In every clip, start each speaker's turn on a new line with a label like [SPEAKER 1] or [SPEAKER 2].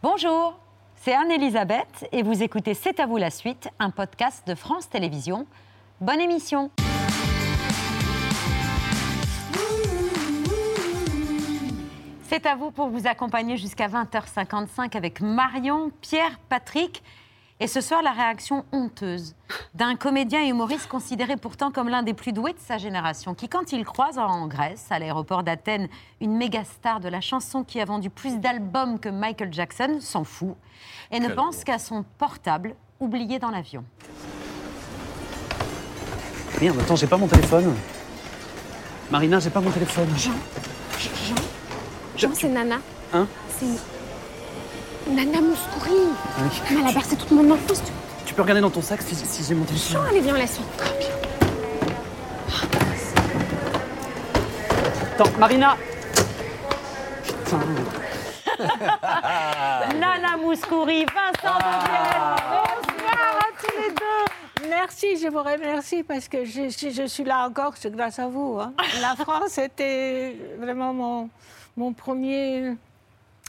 [SPEAKER 1] Bonjour, c'est Anne-Elisabeth et vous écoutez C'est à vous la suite, un podcast de France Télévisions. Bonne émission C'est à vous pour vous accompagner jusqu'à 20h55 avec Marion, Pierre, Patrick. Et ce soir, la réaction honteuse d'un comédien et humoriste considéré pourtant comme l'un des plus doués de sa génération, qui, quand il croise en Grèce, à l'aéroport d'Athènes, une méga star de la chanson qui a vendu plus d'albums que Michael Jackson, s'en fout et ne pense qu'à son portable oublié dans l'avion.
[SPEAKER 2] Merde, attends, j'ai pas mon téléphone. Marina, j'ai pas mon téléphone.
[SPEAKER 3] Jean Jean, c'est Nana.
[SPEAKER 2] Hein
[SPEAKER 3] C'est Nana Mouskouri.
[SPEAKER 2] Oui.
[SPEAKER 3] Mais elle bercé toute mon enfance. Tu...
[SPEAKER 2] Tu peux regarder dans ton sac si, si j'ai mon téléphone.
[SPEAKER 3] Allez, viens, laisse.
[SPEAKER 2] Attends, Marina Putain.
[SPEAKER 1] Nana Mouskouri, Vincent Devienne. Bonsoir à tous les deux.
[SPEAKER 4] Merci, je vous remercie parce que je, si je suis là encore, c'est grâce à vous. hein. La France était vraiment mon, mon premier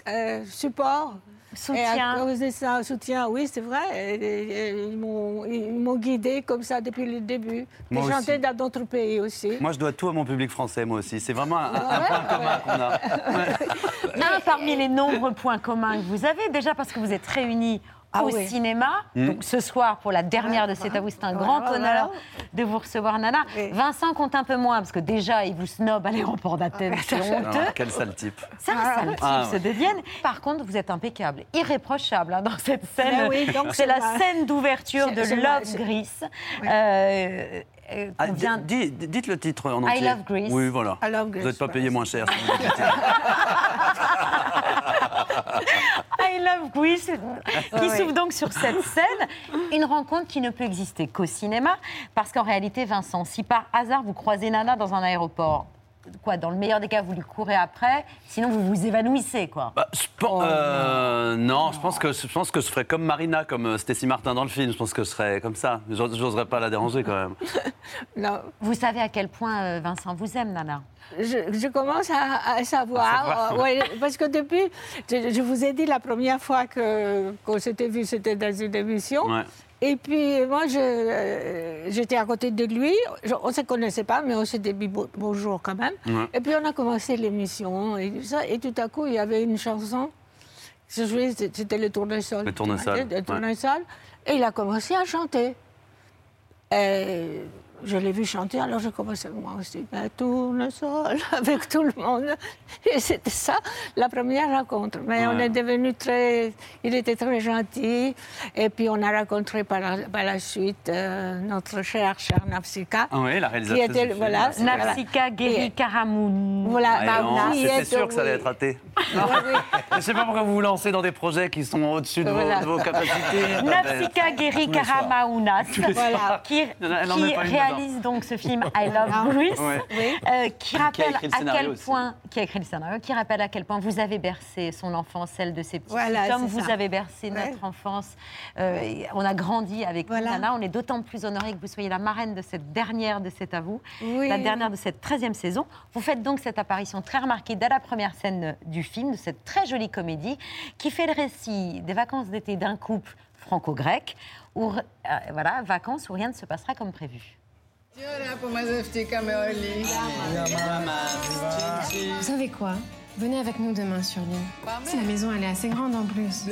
[SPEAKER 4] euh, support. Et
[SPEAKER 1] Soutien.
[SPEAKER 4] à cause de ça, soutien, oui, c'est vrai. Et- et- et ils m'ont- ils m'ont guidé comme ça depuis le début.
[SPEAKER 5] Moi
[SPEAKER 4] J'ai chanté dans d'autres pays aussi.
[SPEAKER 5] Moi, je dois tout à mon public français, moi aussi. C'est vraiment un, un
[SPEAKER 4] Ouais,
[SPEAKER 5] point commun qu'on a.
[SPEAKER 1] Un parmi les nombreux points communs que vous avez, déjà parce que vous êtes réunis
[SPEAKER 4] Ah
[SPEAKER 1] au
[SPEAKER 4] oui.
[SPEAKER 1] cinéma. Donc ce soir, pour la dernière de C'est à vous, c'est un grand
[SPEAKER 4] Voilà,
[SPEAKER 1] honneur
[SPEAKER 4] voilà.
[SPEAKER 1] de vous recevoir, Nana.
[SPEAKER 4] Oui.
[SPEAKER 1] Vincent compte un peu moins, parce que déjà, il vous snob à l'aéroport d'Athènes. C'est
[SPEAKER 5] Ah,
[SPEAKER 1] honteux.
[SPEAKER 5] quel sale type.
[SPEAKER 1] C'est un sale type,
[SPEAKER 5] Ah,
[SPEAKER 1] ce
[SPEAKER 5] ouais.
[SPEAKER 1] Devienne. Par contre, vous êtes impeccable, irréprochable hein, dans cette scène.
[SPEAKER 4] Oui, donc
[SPEAKER 1] c'est la
[SPEAKER 4] ma-
[SPEAKER 1] scène d'ouverture de Love Grease. euh, euh,
[SPEAKER 5] Ah,
[SPEAKER 1] vient-
[SPEAKER 5] dites le titre en entier.
[SPEAKER 1] Love Greece.
[SPEAKER 5] Oui, voilà.
[SPEAKER 4] I love
[SPEAKER 5] Vous
[SPEAKER 4] Greece,
[SPEAKER 5] n'êtes pas payé moins cher.
[SPEAKER 1] I Love qui s'ouvre donc sur cette scène. Une rencontre qui ne peut exister qu'au cinéma, parce qu'en réalité, Vincent, si par hasard vous croisez Nana dans un aéroport, quoi, dans le meilleur des cas, vous lui courez après, sinon vous vous évanouissez, quoi.
[SPEAKER 5] Bah, je pense- euh, non, je pense que je pense que je ferais comme Marina, comme euh, Stacy Martin dans le film. Je pense que je serais comme ça. J'os- J'oserais pas la déranger quand même.
[SPEAKER 4] Non,
[SPEAKER 1] Vous savez à quel point euh, Vincent vous aime, Nana
[SPEAKER 4] je, je commence à, à savoir. euh, ouais, parce que depuis, je, je vous ai dit la première fois que qu'on s'était vu, c'était dans une émission.
[SPEAKER 5] Ouais.
[SPEAKER 4] Et puis moi, euh, j'étais à côté de lui. On ne se connaissait pas, mais on s'était dit bo- bonjour quand même.
[SPEAKER 5] Ouais.
[SPEAKER 4] Et puis on a commencé l'émission et tout ça. Et tout à coup, il y avait une chanson. C'était le tournesol.
[SPEAKER 5] Le tournesol,
[SPEAKER 4] Le
[SPEAKER 5] ouais.
[SPEAKER 4] tournesol. Et il a commencé à chanter. Et je l'ai vu chanter, alors je commençais moi aussi. Ben, tournesol avec tout le monde. Et c'était ça, la première rencontre. Mais on est devenu très. Il était très gentil. Et puis on a rencontré par la, par la suite euh, notre cher, cher Nafsika.
[SPEAKER 5] Ah oui, la
[SPEAKER 4] Qui
[SPEAKER 5] réalisatrice.
[SPEAKER 4] était,
[SPEAKER 5] du film.
[SPEAKER 4] voilà,
[SPEAKER 5] vrai.
[SPEAKER 1] Nafsika Guéry Karamoun.
[SPEAKER 4] Voilà,
[SPEAKER 5] Ah,
[SPEAKER 4] bah, qui
[SPEAKER 5] C'était
[SPEAKER 4] est-
[SPEAKER 5] sûr que ça allait être raté.
[SPEAKER 4] Oui.
[SPEAKER 5] Je sais pas pourquoi vous vous lancez dans des projets qui sont au-dessus de, vos-
[SPEAKER 4] Voilà.
[SPEAKER 5] de vos capacités.
[SPEAKER 1] Nafsika Guéry. Karamaunas,
[SPEAKER 4] Voilà.
[SPEAKER 1] qui, qui
[SPEAKER 5] une
[SPEAKER 1] réalise donc ce film I Love Greece,
[SPEAKER 5] Ouais.
[SPEAKER 1] euh, qui rappelle
[SPEAKER 5] écrit le
[SPEAKER 1] à quel
[SPEAKER 5] aussi.
[SPEAKER 1] point, qui a écrit le scénario, qui rappelle à quel point vous avez bercé son enfance, celle de ses petits
[SPEAKER 4] Voilà,
[SPEAKER 1] comme
[SPEAKER 4] c'est
[SPEAKER 1] vous
[SPEAKER 4] ça.
[SPEAKER 1] avez bercé
[SPEAKER 4] Ouais.
[SPEAKER 1] notre enfance. Euh, on a grandi avec
[SPEAKER 4] Voilà.
[SPEAKER 1] Nana. On est d'autant plus honorés que vous soyez la marraine de cette dernière de C'est à vous,
[SPEAKER 4] Oui.
[SPEAKER 1] la dernière de cette 13e saison. Vous faites donc cette apparition très remarquée dès la première scène du film, de cette très jolie comédie, qui fait le récit des vacances d'été d'un couple franco-grec, où, euh, voilà, vacances où rien ne se passera comme prévu.
[SPEAKER 3] Vous savez quoi? Venez avec nous demain sur l'île. C'est la maison, elle est assez grande en plus.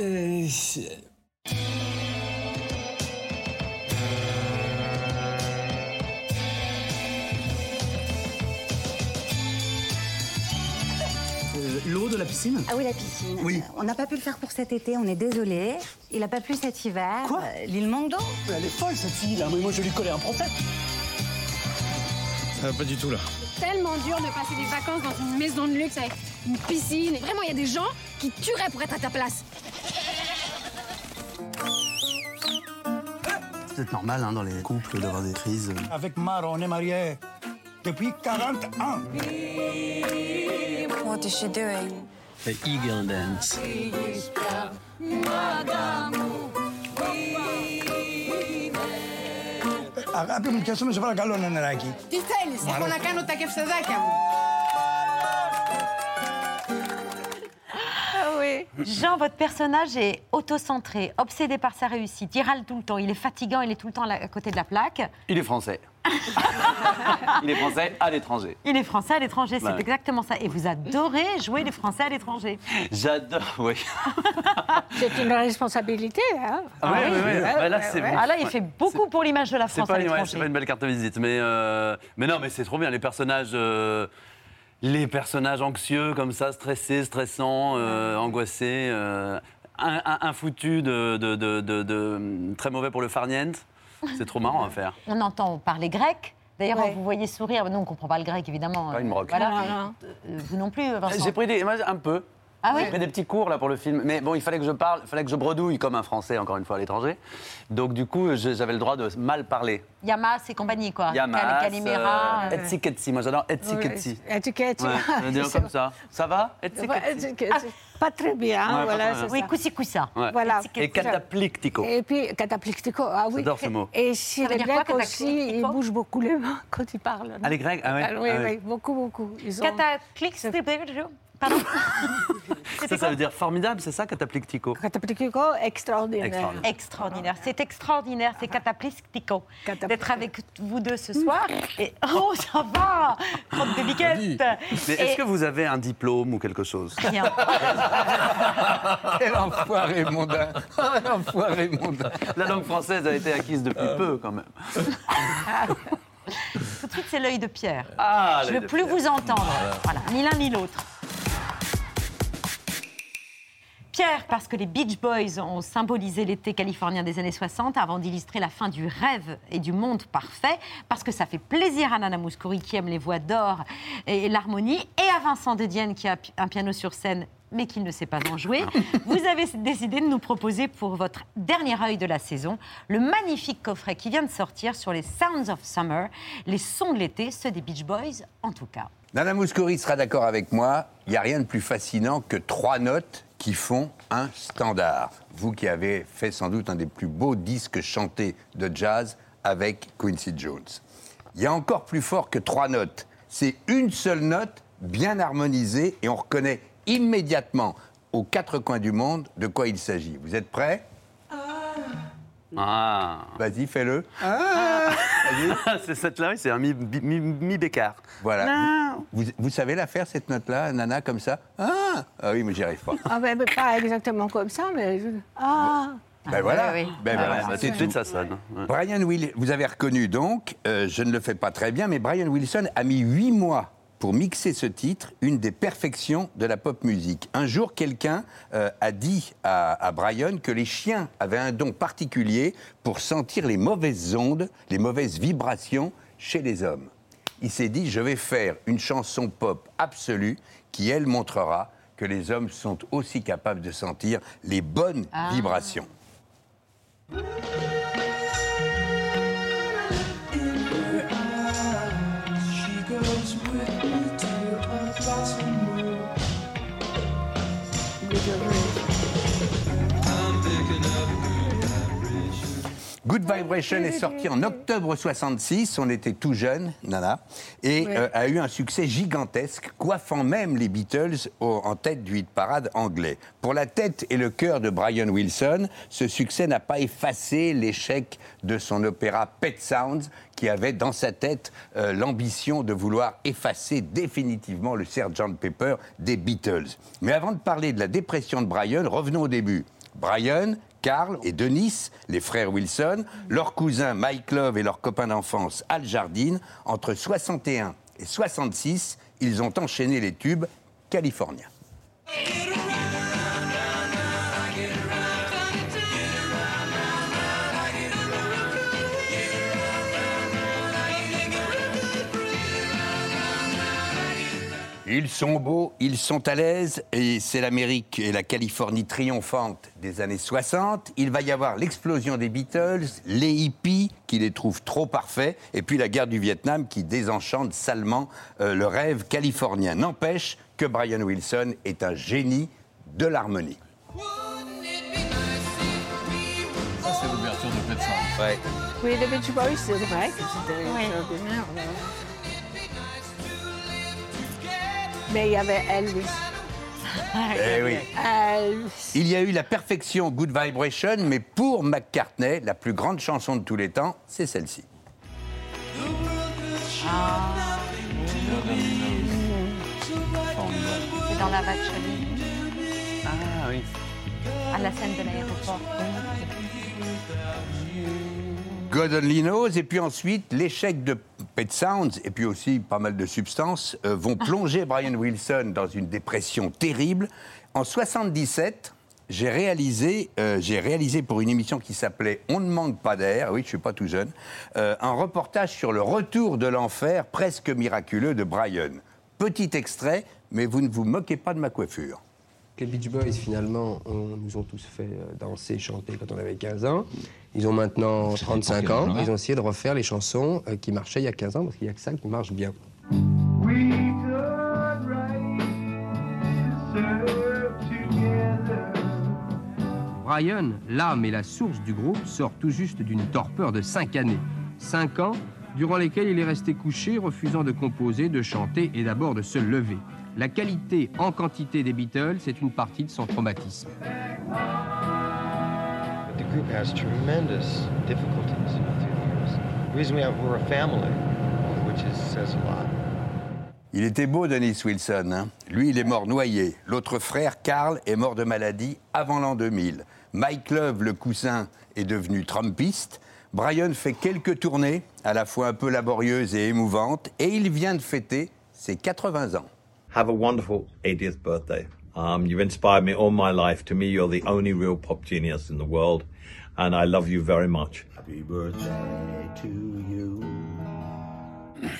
[SPEAKER 2] L'eau de la piscine?
[SPEAKER 6] Ah oui, la piscine.
[SPEAKER 2] Oui.
[SPEAKER 6] On n'a pas pu le faire pour cet été, on est désolé. Il n'a pas plu cet hiver.
[SPEAKER 2] Quoi?
[SPEAKER 6] Euh, L'île manque d'eau.
[SPEAKER 2] Elle est folle cette fille là, mais moi je lui collais un prophète.
[SPEAKER 7] Pas du tout là.
[SPEAKER 3] Tellement dur de passer des vacances dans une maison de luxe avec une piscine. Et vraiment, il y a des gens qui tueraient pour être à ta place.
[SPEAKER 2] C'est peut-être normal hein, dans les couples d'avoir des crises.
[SPEAKER 8] Avec Maro, on est mariés depuis 40 ans.
[SPEAKER 6] What is she doing?
[SPEAKER 2] The Eagle Dance.
[SPEAKER 8] Αγάπη μου, πιάσουμε σε παρακαλώ ένα νεράκι.
[SPEAKER 9] Τι θέλεις, έχω να κάνω τα κευσεδάκια μου.
[SPEAKER 4] Ah oui.
[SPEAKER 1] Jean, votre personnage est autocentré, obsédé par sa réussite. Il râle tout le temps, il est fatigant, il est tout le temps là- à côté de la plaque.
[SPEAKER 5] Il est français. il est français à l'étranger.
[SPEAKER 1] Il est français à l'étranger, c'est
[SPEAKER 5] Ouais.
[SPEAKER 1] exactement ça. Et vous adorez jouer les Français à l'étranger.
[SPEAKER 5] J'adore, oui.
[SPEAKER 4] C'est une responsabilité. Hein
[SPEAKER 5] Ah oui, oui, oui. Bah là, c'est
[SPEAKER 1] Ah là, il fait beaucoup pour l'image de la
[SPEAKER 5] C'est
[SPEAKER 1] France
[SPEAKER 5] pas,
[SPEAKER 1] à
[SPEAKER 5] ouais, c'est pas une belle carte de visite, mais, euh, mais non, mais c'est trop bien. Les personnages, euh, les personnages anxieux comme ça, stressés, stressants, euh, angoissés, euh, un, un- un foutu de, de- de- de- de- très mauvais pour le farniente. C'est trop marrant à faire.
[SPEAKER 1] On entend parler grec. D'ailleurs,
[SPEAKER 4] Ouais.
[SPEAKER 1] vous voyez sourire. Nous, on ne comprend pas le grec, évidemment.
[SPEAKER 5] Pas une broque.
[SPEAKER 1] Voilà. Vous non plus, Vincent.
[SPEAKER 5] J'ai pris des, un peu.
[SPEAKER 1] Ah oui
[SPEAKER 5] J'ai pris des petits cours là pour le film, mais bon, il fallait que je parle, il fallait que je bredouille comme un Français encore une fois à l'étranger. Donc du coup, j'avais le droit de mal parler.
[SPEAKER 1] Yamas et compagnie, quoi.
[SPEAKER 5] Yamas,
[SPEAKER 1] Cal- Calimera.
[SPEAKER 5] euh, Etsi Ketsi. Moi j'adore Etsi Ketsi. Ouais, dire comme ça. Ça va Etsi Ketsi
[SPEAKER 4] étiquette. Pas très bien,
[SPEAKER 5] Ouais,
[SPEAKER 4] voilà,
[SPEAKER 5] très bien.
[SPEAKER 4] c'est
[SPEAKER 1] Oui,
[SPEAKER 4] ça.
[SPEAKER 1] coussi coussa.
[SPEAKER 5] Ouais.
[SPEAKER 4] Voilà.
[SPEAKER 5] Et cataplictico.
[SPEAKER 4] Et puis, cataplectico, ah oui.
[SPEAKER 5] J'adore ce mot.
[SPEAKER 4] Et
[SPEAKER 1] veut
[SPEAKER 4] les
[SPEAKER 1] dire quoi,
[SPEAKER 4] Grecs aussi, ils bougent beaucoup les mains quand ils parlent.
[SPEAKER 5] Ah, les Grecs? Ah ouais,
[SPEAKER 4] Ah oui,
[SPEAKER 5] ah
[SPEAKER 4] oui, beaucoup, beaucoup. Ils ont...
[SPEAKER 1] Cataclic, Pardon.
[SPEAKER 5] Ça, ça veut dire formidable, c'est ça, cataplictico
[SPEAKER 4] Cataplectico, extraordinaire.
[SPEAKER 5] Extraordinaire.
[SPEAKER 1] Extraordinaire. C'est extraordinaire, c'est cataplictico.
[SPEAKER 4] Cataplictico.
[SPEAKER 1] D'être avec vous deux ce soir. Et oh, ça va Crotte de biquette
[SPEAKER 5] Mais est-ce que vous avez un diplôme ou quelque chose?
[SPEAKER 1] Rien.
[SPEAKER 10] Quel enfoiré mondain Quel enfoiré mondain
[SPEAKER 5] La langue française a été acquise depuis peu, quand même.
[SPEAKER 1] Tout de suite, c'est l'œil de Pierre.
[SPEAKER 5] Ah,
[SPEAKER 1] Je ne veux plus vous entendre. Voilà, ni l'un ni l'autre. Pierre, parce que les Beach Boys ont symbolisé l'été californien des années 60 avant d'illustrer la fin du rêve et du monde parfait, parce que ça fait plaisir à Nana Mouskouri qui aime les voix d'or et l'harmonie, et à Vincent de Dienne qui a un piano sur scène mais qui ne sait pas en jouer, vous avez décidé de nous proposer pour votre dernier œil de la saison le magnifique coffret qui vient de sortir sur les Sounds of Summer, les sons de l'été, ceux des Beach Boys en tout cas.
[SPEAKER 10] Nana Mouskouri sera d'accord avec moi, il n'y a rien de plus fascinant que trois notes qui font un standard. Vous qui avez fait sans doute un des plus beaux disques chantés de jazz avec Quincy Jones. Il y a encore plus fort que trois notes. C'est une seule note bien harmonisée et on reconnaît immédiatement aux quatre coins du monde de quoi il s'agit. Vous êtes prêts?
[SPEAKER 5] Ah,
[SPEAKER 10] Vas-y, fais-le. Vas-y.
[SPEAKER 5] c'est cette là, oui, c'est un mi- mi- mi-.
[SPEAKER 10] Voilà. Vous, vous savez la faire, cette note-là, Nana, comme ça? Ah, ah oui, mais j'y arrive pas.
[SPEAKER 4] Ah ben, pas exactement comme ça, mais... je- Ah
[SPEAKER 10] Ben voilà.
[SPEAKER 1] oui, oui.
[SPEAKER 10] Ben
[SPEAKER 5] Ah,
[SPEAKER 10] voilà, c'est
[SPEAKER 5] tout de suite, ça sonne. Ouais.
[SPEAKER 10] Brian Will, vous avez reconnu donc, euh, je ne le fais pas très bien, mais Brian Wilson a mis huit mois pour mixer ce titre, une des perfections de la pop musique. Un jour, quelqu'un euh, a dit à, à Brian que les chiens avaient un don particulier pour sentir les mauvaises ondes, les mauvaises vibrations chez les hommes. Il s'est dit, je vais faire une chanson pop absolue qui, elle, montrera que les hommes sont aussi capables de sentir les bonnes vibrations. Good Vibration est sorti en octobre 66, on était tout jeune, Nana, et euh, a eu un succès gigantesque, coiffant même les Beatles au- en tête du hit parade anglais. Pour la tête et le cœur de Brian Wilson, ce succès n'a pas effacé l'échec de son opéra Pet Sounds, qui avait dans sa tête euh, l'ambition de vouloir effacer définitivement le Sgt Pepper des Beatles. Mais avant de parler de la dépression de Brian, revenons au début. Brian, Carl et Denis, les frères Wilson, leur cousin Mike Love et leur copain d'enfance Al Jardine, entre 61 et 66, ils ont enchaîné les tubes californiens. Ils sont beaux, ils sont à l'aise, et c'est l'Amérique et la Californie triomphante des années 60. Il va y avoir l'explosion des Beatles, les hippies qui les trouvent trop parfaits, et puis la guerre du Vietnam qui désenchante salement euh, le rêve californien. N'empêche que Brian Wilson est un génie de l'harmonie.
[SPEAKER 11] Ça, c'est l'ouverture de Pet Sounds.
[SPEAKER 10] Ouais.
[SPEAKER 4] Oui, les Beach Boys, c'est vrai que c'était
[SPEAKER 1] Oui.
[SPEAKER 4] Mais il y avait Elvis.
[SPEAKER 10] Eh oui.
[SPEAKER 4] Euh,
[SPEAKER 10] Il y a eu la perfection Good Vibration, mais pour McCartney, la plus grande chanson de tous les temps, c'est celle-ci.
[SPEAKER 1] C'est dans la Vacholi,
[SPEAKER 5] Ah oui.
[SPEAKER 1] à la scène de l'aéroport.
[SPEAKER 10] God Only Knows, et puis ensuite, l'échec de Pet Sounds, et puis aussi pas mal de substances, euh, vont plonger Brian Wilson dans une dépression terrible. En 77, j'ai réalisé, euh, j'ai réalisé pour une émission qui s'appelait On ne manque pas d'air, oui, je suis pas tout jeune, euh, un reportage sur le retour de l'enfer presque miraculeux de Brian. Petit extrait, mais vous ne vous moquez pas de ma coiffure.
[SPEAKER 12] Les Beach Boys, finalement, on- nous ont tous fait euh, danser, chanter quand on avait 15 ans. Ils ont maintenant 35 ans. Ils ont essayé de refaire les chansons euh, qui marchaient il y a 15 ans, parce qu'il n'y a que ça qui marche bien. Brian, l'âme et la source du groupe, sort tout juste d'une torpeur de 5 années. 5 ans durant lesquels il est resté couché, refusant de composer, de chanter et d'abord de se lever. La qualité en quantité des Beatles, c'est une partie de son traumatisme.
[SPEAKER 13] The group has tremendous difficulties through the years. The reason we have, we're a family, which is, says a lot.
[SPEAKER 10] Il était beau, Dennis Wilson. hein. Lui, il est mort noyé. L'autre frère, Carl, est mort de maladie avant l'an 2000. Mike Love, le cousin, est devenu trumpiste. Brian fait quelques tournées, à la fois un peu laborieuses et émouvantes, et il vient de fêter ses 80 ans.
[SPEAKER 14] Have a wonderful 80th birthday. Um, you've inspired me all my life. To me, you're the only real pop genius in the world, and I love you very much. Happy birthday to you.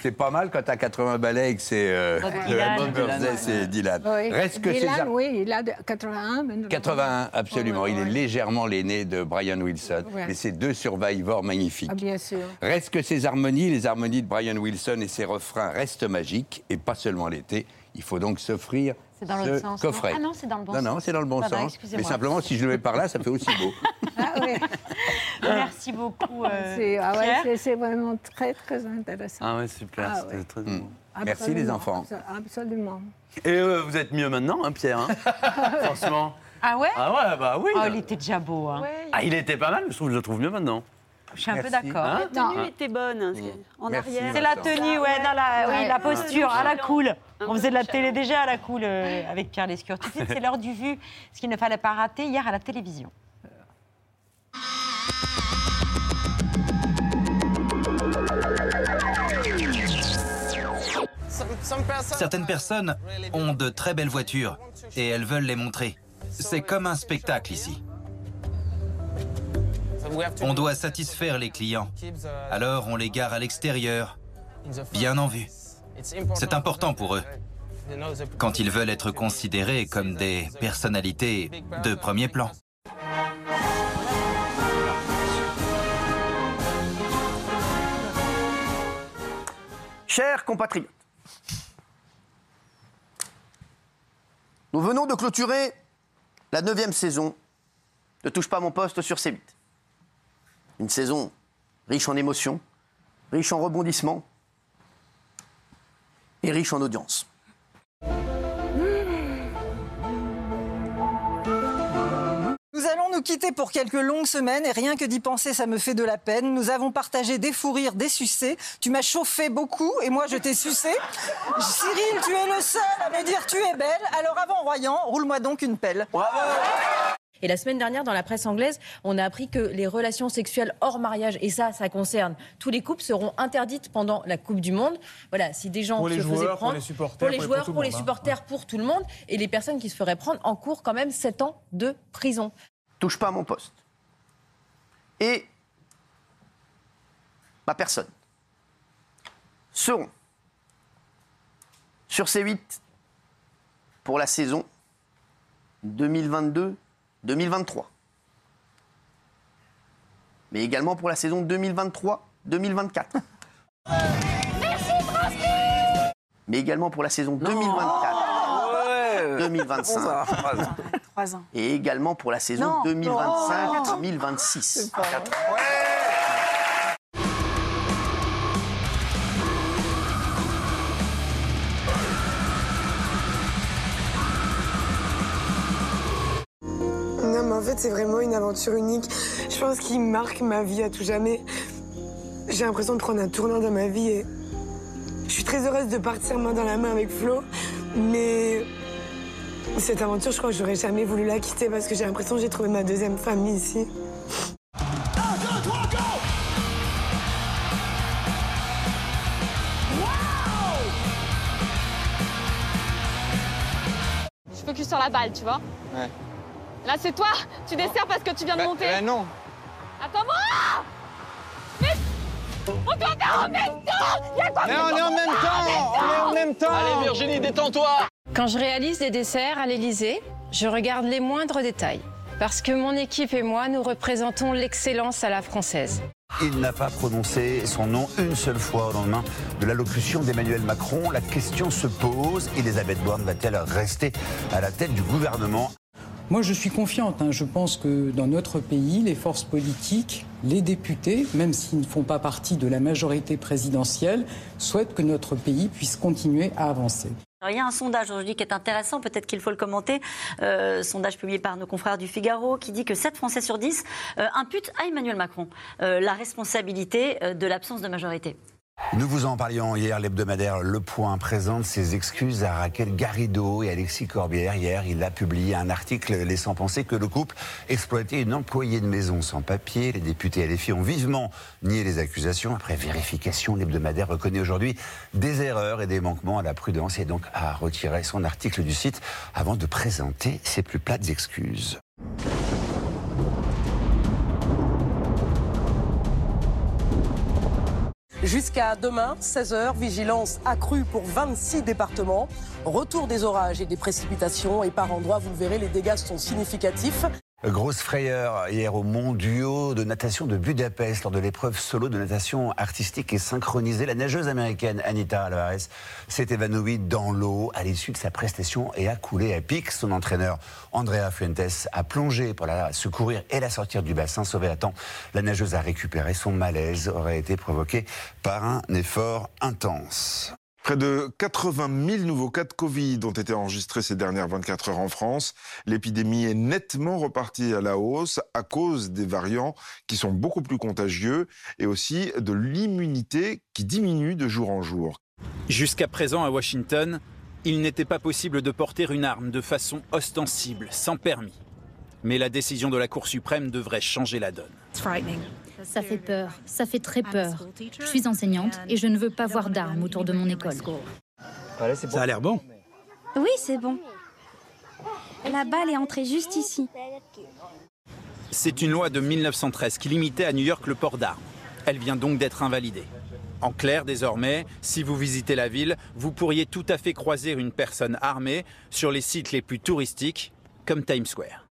[SPEAKER 10] C'est pas mal quand t'as 80 balais et que c'est euh,
[SPEAKER 4] Dylan.
[SPEAKER 10] Bob Birthday, c'est Dylan.
[SPEAKER 4] oui.
[SPEAKER 10] Reste que
[SPEAKER 4] Dylan,
[SPEAKER 10] César-
[SPEAKER 4] oui, il a de- 81. mais-
[SPEAKER 10] 81, absolument. Il est légèrement l'aîné de Brian Wilson.
[SPEAKER 4] Ouais.
[SPEAKER 10] Mais c'est deux survivors magnifiques.
[SPEAKER 4] Ah, bien sûr.
[SPEAKER 10] Reste que ses harmonies, les harmonies de Brian Wilson et ses refrains restent magiques, et pas seulement l'été. Il faut donc s'offrir
[SPEAKER 1] C'est dans l'autre sens.
[SPEAKER 10] coffret.
[SPEAKER 1] Ah non, c'est dans le bon
[SPEAKER 10] non,
[SPEAKER 1] sens.
[SPEAKER 10] non, c'est dans le bon sens. Mais simplement, si je le mets par là, ça fait aussi beau.
[SPEAKER 4] Ah, oui.
[SPEAKER 1] Merci beaucoup, euh,
[SPEAKER 4] C'est ah ouais, c'est- vraiment très, très intéressant.
[SPEAKER 5] Ah ouais, super,
[SPEAKER 4] Ah
[SPEAKER 5] c'était
[SPEAKER 4] ouais.
[SPEAKER 5] très
[SPEAKER 10] Mm.
[SPEAKER 5] bon.
[SPEAKER 10] Merci, les enfants.
[SPEAKER 4] abso- Absolument.
[SPEAKER 5] Et euh, vous êtes mieux maintenant, hein, Pierre hein Franchement.
[SPEAKER 1] Ah ouais?
[SPEAKER 5] Ah ouais, bah oui.
[SPEAKER 1] Oh, il était déjà beau. Hein.
[SPEAKER 5] Ah, il était pas mal, je trouve, je le trouve mieux maintenant.
[SPEAKER 1] Je suis un peu d'accord.
[SPEAKER 5] Hein
[SPEAKER 15] La tenue
[SPEAKER 5] Ah.
[SPEAKER 15] était bonne. hein, c'est- En
[SPEAKER 5] Merci,
[SPEAKER 15] arrière.
[SPEAKER 1] C'est la tenue, ouais, dans la, oui, la posture, à la cool. On faisait de la télé déjà à la cool euh, avec Pierre Lescure. Tout de suite, c'est l'heure du vu, ce qu'il ne fallait pas rater hier à la télévision.
[SPEAKER 16] Certaines personnes ont de très belles voitures et elles veulent les montrer. C'est comme un spectacle ici. On doit satisfaire les clients. Alors on les gare à l'extérieur, bien en vue. C'est important pour eux. Quand ils veulent être considérés comme des personnalités de premier plan.
[SPEAKER 17] Chers compatriotes, nous venons de clôturer la neuvième saison de Touche pas mon poste sur C8. Une saison riche en émotions, riche en rebondissements et riche en audience.
[SPEAKER 18] Nous allons nous quitter pour quelques longues semaines et rien que d'y penser, ça me fait de la peine. Nous avons partagé des fous rires, des sucés. Tu m'as chauffé beaucoup et moi je t'ai sucé. Cyril, tu es le seul à me dire tu es belle. Alors avant Royan, roule-moi donc une pelle.
[SPEAKER 19] Et la semaine dernière, dans la presse anglaise, on a appris que les relations sexuelles hors mariage, et ça, ça concerne tous les couples, seront interdites pendant la Coupe du Monde. Voilà, si des gens
[SPEAKER 7] Pour les
[SPEAKER 19] se
[SPEAKER 7] joueurs,
[SPEAKER 19] faisaient
[SPEAKER 7] pour
[SPEAKER 19] prendre,
[SPEAKER 7] les supporters,
[SPEAKER 19] pour les
[SPEAKER 7] pour les-
[SPEAKER 19] joueurs,
[SPEAKER 7] pour tout le
[SPEAKER 19] pour les
[SPEAKER 7] monde, hein.
[SPEAKER 19] supporters, pour tout le monde, et les personnes qui se feraient prendre en cours quand même 7 ans de prison.
[SPEAKER 17] Touche pas à mon poste. Et ma personne seront sur C8 pour la saison 2023, mais également pour la saison 2023-2024. Merci Mais également pour la saison 2024-2025. Et également pour la saison 2025-2026.
[SPEAKER 16] C'est vraiment une aventure unique. Je pense qu'il marque ma vie à tout jamais. J'ai l'impression de prendre un tournant dans ma vie et je suis très heureuse de partir main dans la main avec Flo, mais cette aventure, je crois que j'aurais jamais voulu la quitter parce que j'ai l'impression que j'ai trouvé ma deuxième famille ici.
[SPEAKER 20] Je focus sur la balle, tu vois.
[SPEAKER 21] Ouais.
[SPEAKER 20] Là, c'est toi. Tu desserres parce que tu viens de monter.
[SPEAKER 21] Bah non.
[SPEAKER 20] Attends-moi Mais on doit faire en même temps Il y a quoi
[SPEAKER 21] Mais on est en même temps On est en même temps
[SPEAKER 22] Allez Virginie, détends-toi
[SPEAKER 3] Quand je réalise des desserts à l'Élysée, je regarde les moindres détails. Parce que mon équipe et moi, nous représentons l'excellence à la française.
[SPEAKER 13] Il n'a pas prononcé son nom une seule fois au lendemain de l'allocution d'Emmanuel Macron. La question se pose, Elisabeth Borne va-t-elle rester à la tête du gouvernement?
[SPEAKER 23] Moi, je suis confiante. hein. Je pense que dans notre pays, les forces politiques, les députés, même s'ils ne font pas partie de la majorité présidentielle, souhaitent que notre pays puisse continuer à avancer.
[SPEAKER 24] Il y a un sondage aujourd'hui qui est intéressant, peut-être qu'il faut le commenter. Euh, sondage publié par nos confrères du Figaro qui dit que 7 Français sur 10 euh, imputent à Emmanuel Macron euh, la responsabilité de l'absence de majorité.
[SPEAKER 13] Nous vous en parlions hier, l'hebdomadaire Le Point présente ses excuses à Raquel Garrido et Alexis Corbière. Hier, il a publié un article laissant penser que le couple exploitait une employée de maison sans papier. Les députés LFI ont vivement nié les accusations. Après vérification, l'hebdomadaire reconnaît aujourd'hui des erreurs et des manquements à la prudence et donc a retiré son article du site avant de présenter ses plus plates excuses.
[SPEAKER 25] Jusqu'à demain, 16h, vigilance accrue pour 26 départements. Retour des orages et des précipitations et par endroits, vous le verrez, les dégâts sont significatifs.
[SPEAKER 13] Grosse frayeur hier au mondiaux de natation de Budapest lors de l'épreuve solo de natation artistique et synchronisée. La nageuse américaine Anita Alvarez s'est évanouie dans l'eau à l'issue de sa prestation et a coulé à pic. Son entraîneur Andrea Fuentes a plongé pour la secourir et la sortir du bassin. Sauvée à temps, la nageuse a récupéré. Son malaise aurait été provoqué par un effort intense.
[SPEAKER 26] Près de 80 000 nouveaux cas de Covid ont été enregistrés ces dernières 24 heures en France. L'épidémie est nettement repartie à la hausse à cause des variants qui sont beaucoup plus contagieux et aussi de l'immunité qui diminue de jour en jour.
[SPEAKER 27] Jusqu'à présent, à Washington, il n'était pas possible de porter une arme de façon ostensible, sans permis. Mais la décision de la Cour suprême devrait changer la donne.
[SPEAKER 28] Ça fait peur, ça fait très peur. Je suis enseignante et je ne veux pas voir d'armes autour de mon école.
[SPEAKER 27] Ça a l'air bon.
[SPEAKER 29] Oui, c'est bon. La balle est entrée juste ici.
[SPEAKER 27] C'est une loi de 1913 qui limitait à New York le port d'armes. Elle vient donc d'être invalidée. En clair, désormais, si vous visitez la ville, vous pourriez tout à fait croiser une personne armée sur les sites les plus touristiques, comme Times Square.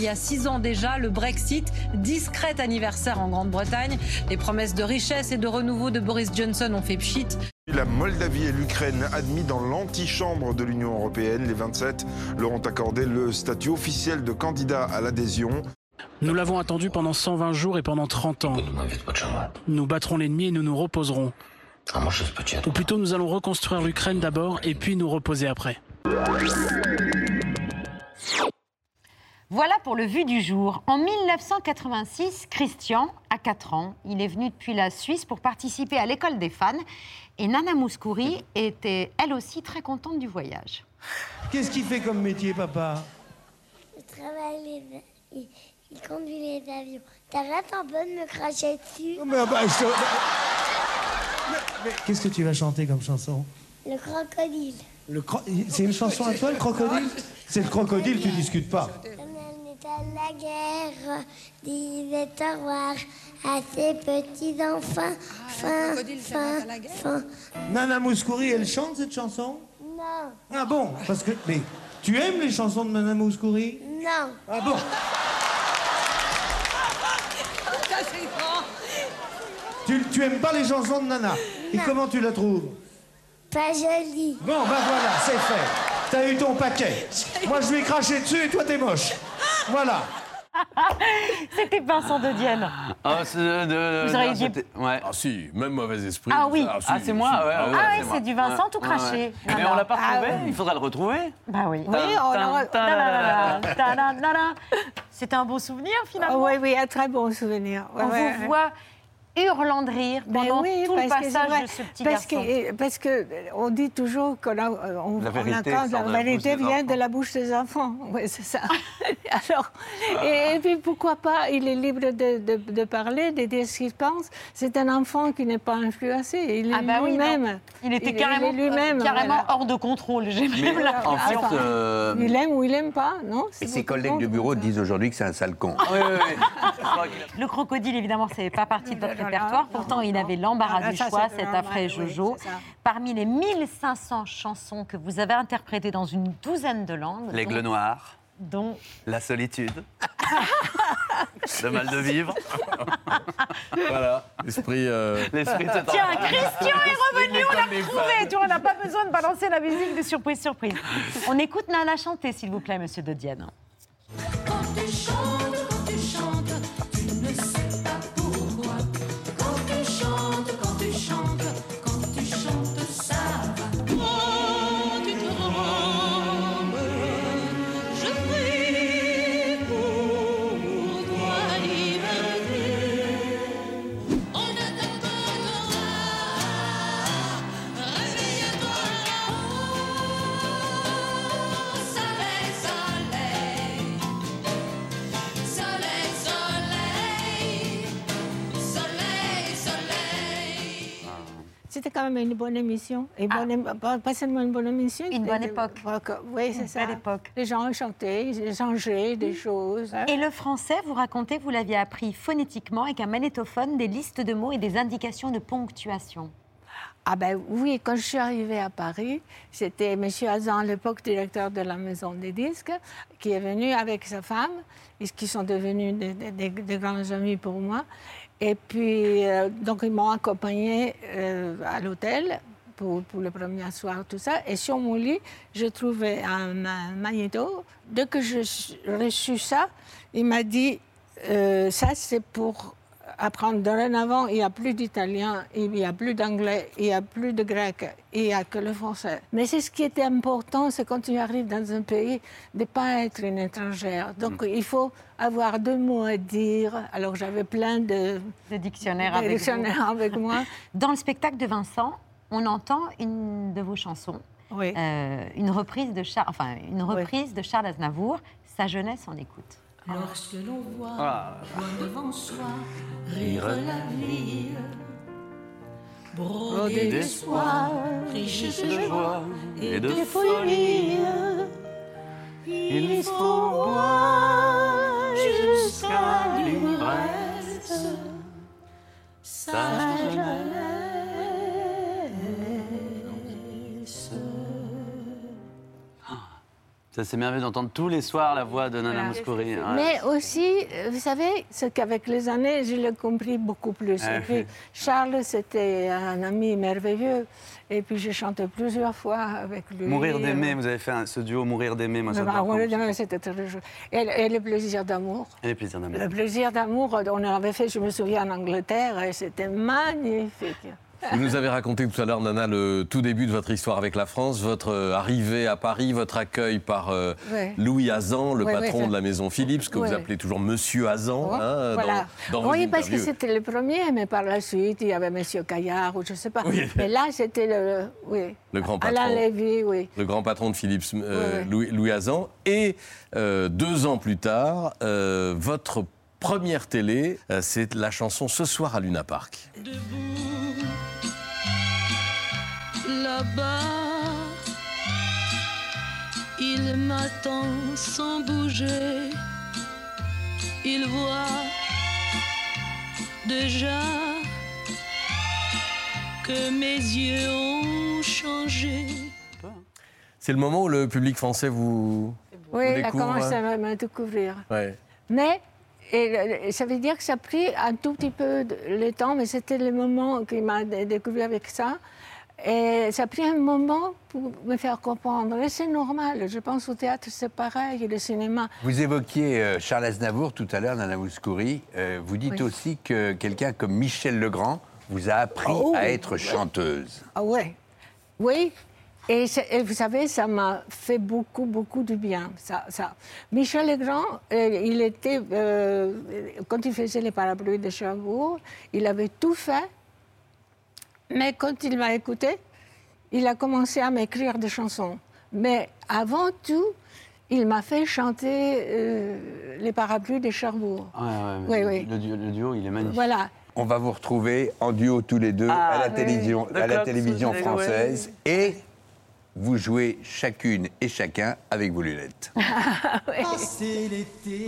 [SPEAKER 30] Il y a six ans déjà, le Brexit, discret anniversaire en Grande-Bretagne. Les promesses de richesse et de renouveau de Boris Johnson ont fait pchit.
[SPEAKER 26] La Moldavie et l'Ukraine admis dans l'antichambre de l'Union européenne, les 27 leur ont accordé le statut officiel de candidat à l'adhésion.
[SPEAKER 31] Nous l'avons attendu pendant 120 jours et pendant 30 ans. Nous battrons l'ennemi et nous nous reposerons. Ou plutôt, nous allons reconstruire l'Ukraine d'abord et puis nous reposer après.
[SPEAKER 1] Voilà pour le vu du jour. En 1986, Christian a 4 ans. Il est venu depuis la Suisse pour participer à l'école des fans. Et Nana Mouskouri était elle aussi très contente du voyage.
[SPEAKER 7] Qu'est-ce qu'il fait comme métier, papa?
[SPEAKER 32] Il travaille les... Il, il conduit les avions. T'arrêtes un peu de me cracher dessus
[SPEAKER 7] Mais, bah, je- Mais- mais Qu'est-ce que tu vas chanter comme chanson?
[SPEAKER 32] Le crocodile.
[SPEAKER 7] Le cro- C'est une chanson à toi, le crocodile? C'est le crocodile, tu discutes pas.
[SPEAKER 32] À la guerre, disait au revoir à ses petits enfants. Fin, fin, fin.
[SPEAKER 7] Nana Mouskouri, elle chante cette chanson?
[SPEAKER 32] Non,
[SPEAKER 7] Ah bon? Parce que. Mais tu aimes les chansons de Nana Mouskouri?
[SPEAKER 32] Non.
[SPEAKER 7] Ah bon? Tu, tu aimes pas les chansons de Nana? Et comment tu la trouves?
[SPEAKER 32] Pas joli.
[SPEAKER 7] Bon, ben voilà, c'est fait. T'as eu ton paquet. Moi, je lui ai craché dessus et toi, t'es moche. Voilà.
[SPEAKER 1] C'était Vincent de Dienne.
[SPEAKER 33] Ah, c'est de-
[SPEAKER 1] Vous auriez
[SPEAKER 33] non,
[SPEAKER 1] dit-
[SPEAKER 33] c'était- Ouais.
[SPEAKER 22] Ah si, même mauvais esprit.
[SPEAKER 1] Ah oui.
[SPEAKER 33] Ah, c'est moi, ouais.
[SPEAKER 1] Ah
[SPEAKER 33] ouais,
[SPEAKER 1] oui, c'est du Vincent tout craché.
[SPEAKER 33] Mais
[SPEAKER 1] Voilà.
[SPEAKER 33] on l'a pas
[SPEAKER 1] Ah
[SPEAKER 33] retrouvé, il faudra le retrouver.
[SPEAKER 1] Bah oui.
[SPEAKER 4] Oui, on l'a-
[SPEAKER 1] Ta-da-da-da, ta-da-da-da. C'est un beau souvenir finalement.
[SPEAKER 4] Oui, oui, un très bon souvenir. Ouais,
[SPEAKER 1] On
[SPEAKER 4] ouais,
[SPEAKER 1] vous
[SPEAKER 4] ouais.
[SPEAKER 1] voit hurlant de rire
[SPEAKER 4] Ben
[SPEAKER 1] pendant
[SPEAKER 4] oui,
[SPEAKER 1] tout le
[SPEAKER 4] parce que c'est
[SPEAKER 1] passage de ce petit
[SPEAKER 4] parce
[SPEAKER 1] garçon.
[SPEAKER 4] Que, parce que euh, on dit toujours que la, euh, on,
[SPEAKER 33] La vérité
[SPEAKER 4] la vérité vient de la bouche des enfants. Oui, c'est ça. Alors, et, et puis pourquoi pas, il est libre de, de, de parler, de dire ce qu'il pense. C'est un enfant qui n'est pas influencé. Il est
[SPEAKER 1] Ah bah
[SPEAKER 4] lui-même.
[SPEAKER 1] Il était
[SPEAKER 4] est
[SPEAKER 1] carrément,
[SPEAKER 4] lui-même.
[SPEAKER 1] carrément
[SPEAKER 4] voilà.
[SPEAKER 1] hors de contrôle. J'ai
[SPEAKER 33] Mais
[SPEAKER 1] même la
[SPEAKER 33] en fait,
[SPEAKER 1] impression.
[SPEAKER 33] euh,
[SPEAKER 4] Il aime ou il aime pas, non
[SPEAKER 13] Et ses collègues de bureau disent aujourd'hui que c'est un sale con.
[SPEAKER 33] oui, oui, oui.
[SPEAKER 1] Le crocodile, évidemment, c'est pas partie de votre
[SPEAKER 4] non,
[SPEAKER 1] répertoire. Pourtant, il avait l'embarras
[SPEAKER 4] Ah,
[SPEAKER 1] du choix, cet
[SPEAKER 4] oui,
[SPEAKER 1] Jojo. Parmi les 1500 chansons que vous avez interprétées dans une douzaine de langues,
[SPEAKER 33] L'aigle noir,
[SPEAKER 1] dont
[SPEAKER 33] la solitude, le mal de vivre.
[SPEAKER 22] Voilà, l'esprit. euh,
[SPEAKER 33] L'esprit
[SPEAKER 1] Tiens, Christian est revenu, on l'a retrouvé. Tu vois, on n'a pas besoin de balancer la musique de surprise, surprise. On écoute Nana chanter, s'il vous plaît, monsieur de Dienne.
[SPEAKER 20] Quand tu chantes, quand tu chantes,
[SPEAKER 4] C'était quand même une bonne émission. Et bonne ém- pas, seulement une bonne émission.
[SPEAKER 1] Ah. Une bonne époque.
[SPEAKER 4] Oui, c'est ça.
[SPEAKER 1] époque.
[SPEAKER 4] Les gens chantaient, ils échangeaient des choses. hein.
[SPEAKER 1] Et le français, vous racontez, vous l'aviez appris phonétiquement avec un magnétophone, des listes de mots et des indications de ponctuation.
[SPEAKER 4] Ah ben oui, quand je suis arrivée à Paris, c'était M. Hazan, à l'époque directeur de la maison des disques, qui est venu avec sa femme, et qui sont devenus des- des grands amis pour moi. Et puis, euh, donc ils m'ont accompagnée euh, à l'hôtel pour, le premier soir, tout ça. Et sur mon lit, je trouvais un, un magnéto. Dès que j'ai reçu ça, il m'a dit, euh, ça c'est pour apprendre dorénavant, il n'y a plus d'italien, il n'y a plus d'anglais, il n'y a plus de grec, il n'y a que le français. Mais c'est ce qui était important, c'est quand tu arrives dans un pays, de ne pas être une étrangère. Donc il faut avoir deux mots à dire. Alors j'avais plein de,
[SPEAKER 1] de dictionnaires
[SPEAKER 4] de
[SPEAKER 1] avec,
[SPEAKER 4] dictionnaires avec moi.
[SPEAKER 1] Dans le spectacle de Vincent, on entend une de vos chansons,
[SPEAKER 4] Oui.
[SPEAKER 1] euh, une reprise de Charles, enfin une reprise de Charles Aznavour. Sa jeunesse en écoute.
[SPEAKER 20] Lorsque l'on voit,
[SPEAKER 33] Ah.
[SPEAKER 20] voit devant soi
[SPEAKER 33] Rire
[SPEAKER 20] la vie,
[SPEAKER 33] Brodé
[SPEAKER 20] brodée d'espoir, riche de joie et de
[SPEAKER 33] folie.
[SPEAKER 20] Il faut boire jusqu'à l'ivresse sa jeunesse.
[SPEAKER 33] Ça c'est merveilleux d'entendre tous les soirs la voix de Nana. Mouskouri. Ouais.
[SPEAKER 4] Mais aussi, euh, vous savez, c'est qu'avec les années, je l'ai compris beaucoup plus.
[SPEAKER 33] Ah,
[SPEAKER 4] Et puis,
[SPEAKER 33] oui.
[SPEAKER 4] Charles, c'était un ami merveilleux. Et puis, j'ai chanté plusieurs fois avec lui.
[SPEAKER 33] Mourir d'aimer, vous avez fait un- ce duo Mourir d'aimer, moi ça
[SPEAKER 4] Le Mourir d'aimer, c'était très joli. Et, le plaisir d'amour.
[SPEAKER 33] Et les plaisirs d'amour.
[SPEAKER 4] Le plaisir d'amour, on avait fait, je me souviens, en Angleterre, et c'était magnifique.
[SPEAKER 22] Vous nous avez raconté tout à l'heure, Nana, le tout début de votre histoire avec la France, votre euh, arrivée à Paris, votre accueil par euh,
[SPEAKER 4] Ouais.
[SPEAKER 22] Louis Hazan, le
[SPEAKER 4] Ouais,
[SPEAKER 22] patron de la maison Philips, que vous appelez toujours Monsieur Hazan. hein,
[SPEAKER 4] voilà.
[SPEAKER 22] dans, dans
[SPEAKER 4] oui, parce que c'était le premier, mais par la suite, il y avait M. Caillard, ou je ne sais pas.
[SPEAKER 22] Oui.
[SPEAKER 4] Mais là, c'était le, oui.
[SPEAKER 22] Le grand
[SPEAKER 4] Alain
[SPEAKER 22] patron.
[SPEAKER 4] Lévy, oui.
[SPEAKER 22] le grand patron de Philips, euh. Louis, Louis Hazan. Et euh, deux ans plus tard, votre première télé, euh, c'est la chanson Ce soir à Luna Park.
[SPEAKER 20] Là-bas, il m'attend sans bouger. Il voit déjà que mes yeux ont changé.
[SPEAKER 22] C'est le moment où le public français vous,
[SPEAKER 4] Oui,
[SPEAKER 22] vous
[SPEAKER 4] il a
[SPEAKER 22] découvre.
[SPEAKER 4] commencé
[SPEAKER 22] hein
[SPEAKER 4] à me découvrir.
[SPEAKER 22] Ouais.
[SPEAKER 4] Mais et, ça veut dire que ça a pris un tout petit peu de, le temps, mais c'était le moment qu'il m'a dé- découvert avec ça. Et ça a pris un moment pour me faire comprendre. Et c'est normal. Je pense au théâtre, c'est pareil, et le cinéma.
[SPEAKER 13] Vous évoquiez euh, Charles Aznavour tout à l'heure, Nana Mouskouri. Euh, vous dites
[SPEAKER 4] Oui.
[SPEAKER 13] aussi que quelqu'un comme Michel Legrand vous a appris
[SPEAKER 4] Oh.
[SPEAKER 13] à être chanteuse.
[SPEAKER 4] Ah ouais, oui. Et, vous savez, ça m'a fait beaucoup, beaucoup de bien. Ça, ça. Michel Legrand, euh, il était, euh, quand il faisait les parapluies de Cherbourg, il avait tout fait. Mais quand il m'a écouté, il a commencé à m'écrire des chansons. Mais avant tout, il m'a fait chanter euh, les parapluies de Cherbourg.
[SPEAKER 5] Ouais, ouais,
[SPEAKER 4] Oui, oui.
[SPEAKER 5] Le, duo, le duo, il est magnifique.
[SPEAKER 4] Voilà.
[SPEAKER 13] On va vous retrouver en duo tous les deux
[SPEAKER 5] Ah,
[SPEAKER 13] à la
[SPEAKER 5] oui.
[SPEAKER 13] télévision, à la télévision française et vous jouez chacune et chacun avec vos lunettes.
[SPEAKER 20] C'est l'été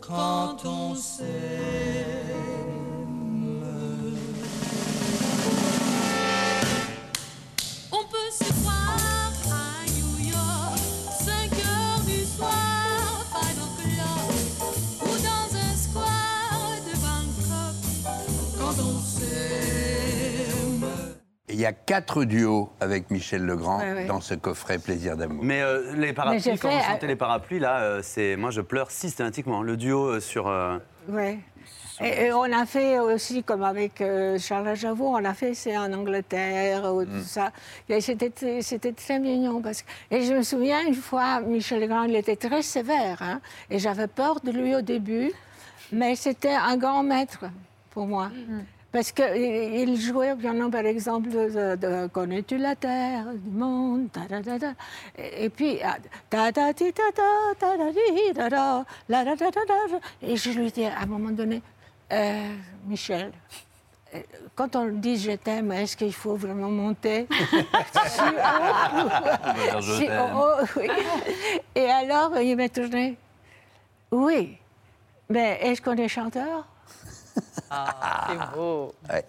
[SPEAKER 20] quand on s'aime.
[SPEAKER 13] Il y a quatre duos avec Michel Legrand
[SPEAKER 5] Ouais, ouais.
[SPEAKER 13] dans ce coffret Plaisir d'amour.
[SPEAKER 5] Mais euh, les
[SPEAKER 4] Mais
[SPEAKER 5] parapluies,
[SPEAKER 4] j'ai
[SPEAKER 5] quand
[SPEAKER 4] fait,
[SPEAKER 5] vous
[SPEAKER 4] euh,
[SPEAKER 5] chantez les parapluies, là, euh, c'est moi je pleure systématiquement. Le duo euh, sur. euh,
[SPEAKER 4] Oui. Et, et on a fait aussi, comme avec euh, Charles Aznavour, on a fait c'est en Angleterre, ou tout ça. Et c'était, très- c'était très mignon. Parce que... Et je me souviens une fois, Michel Legrand, il était très sévère. hein, et j'avais peur de lui au début. Mais c'était un grand maître pour moi. Parce qu'il jouait au piano, par exemple, de, de Connais-tu la terre du monde? Ta, ta, ta, ta. Et, et puis, ta, ta, ti, ta, ta, ta, ta, di, ta, ta, la, ta, ta, ta, ta. Et je lui dis à un moment donné, Euh, Michel, euh, quand on dit je t'aime, est-ce qu'il faut vraiment monter?
[SPEAKER 20] Je t'aime.
[SPEAKER 4] haut, oui. Et alors, il m'a tourné, oui, mais est-ce qu'on est chanteur?
[SPEAKER 15] Ah, c'est beau.
[SPEAKER 13] Ouais.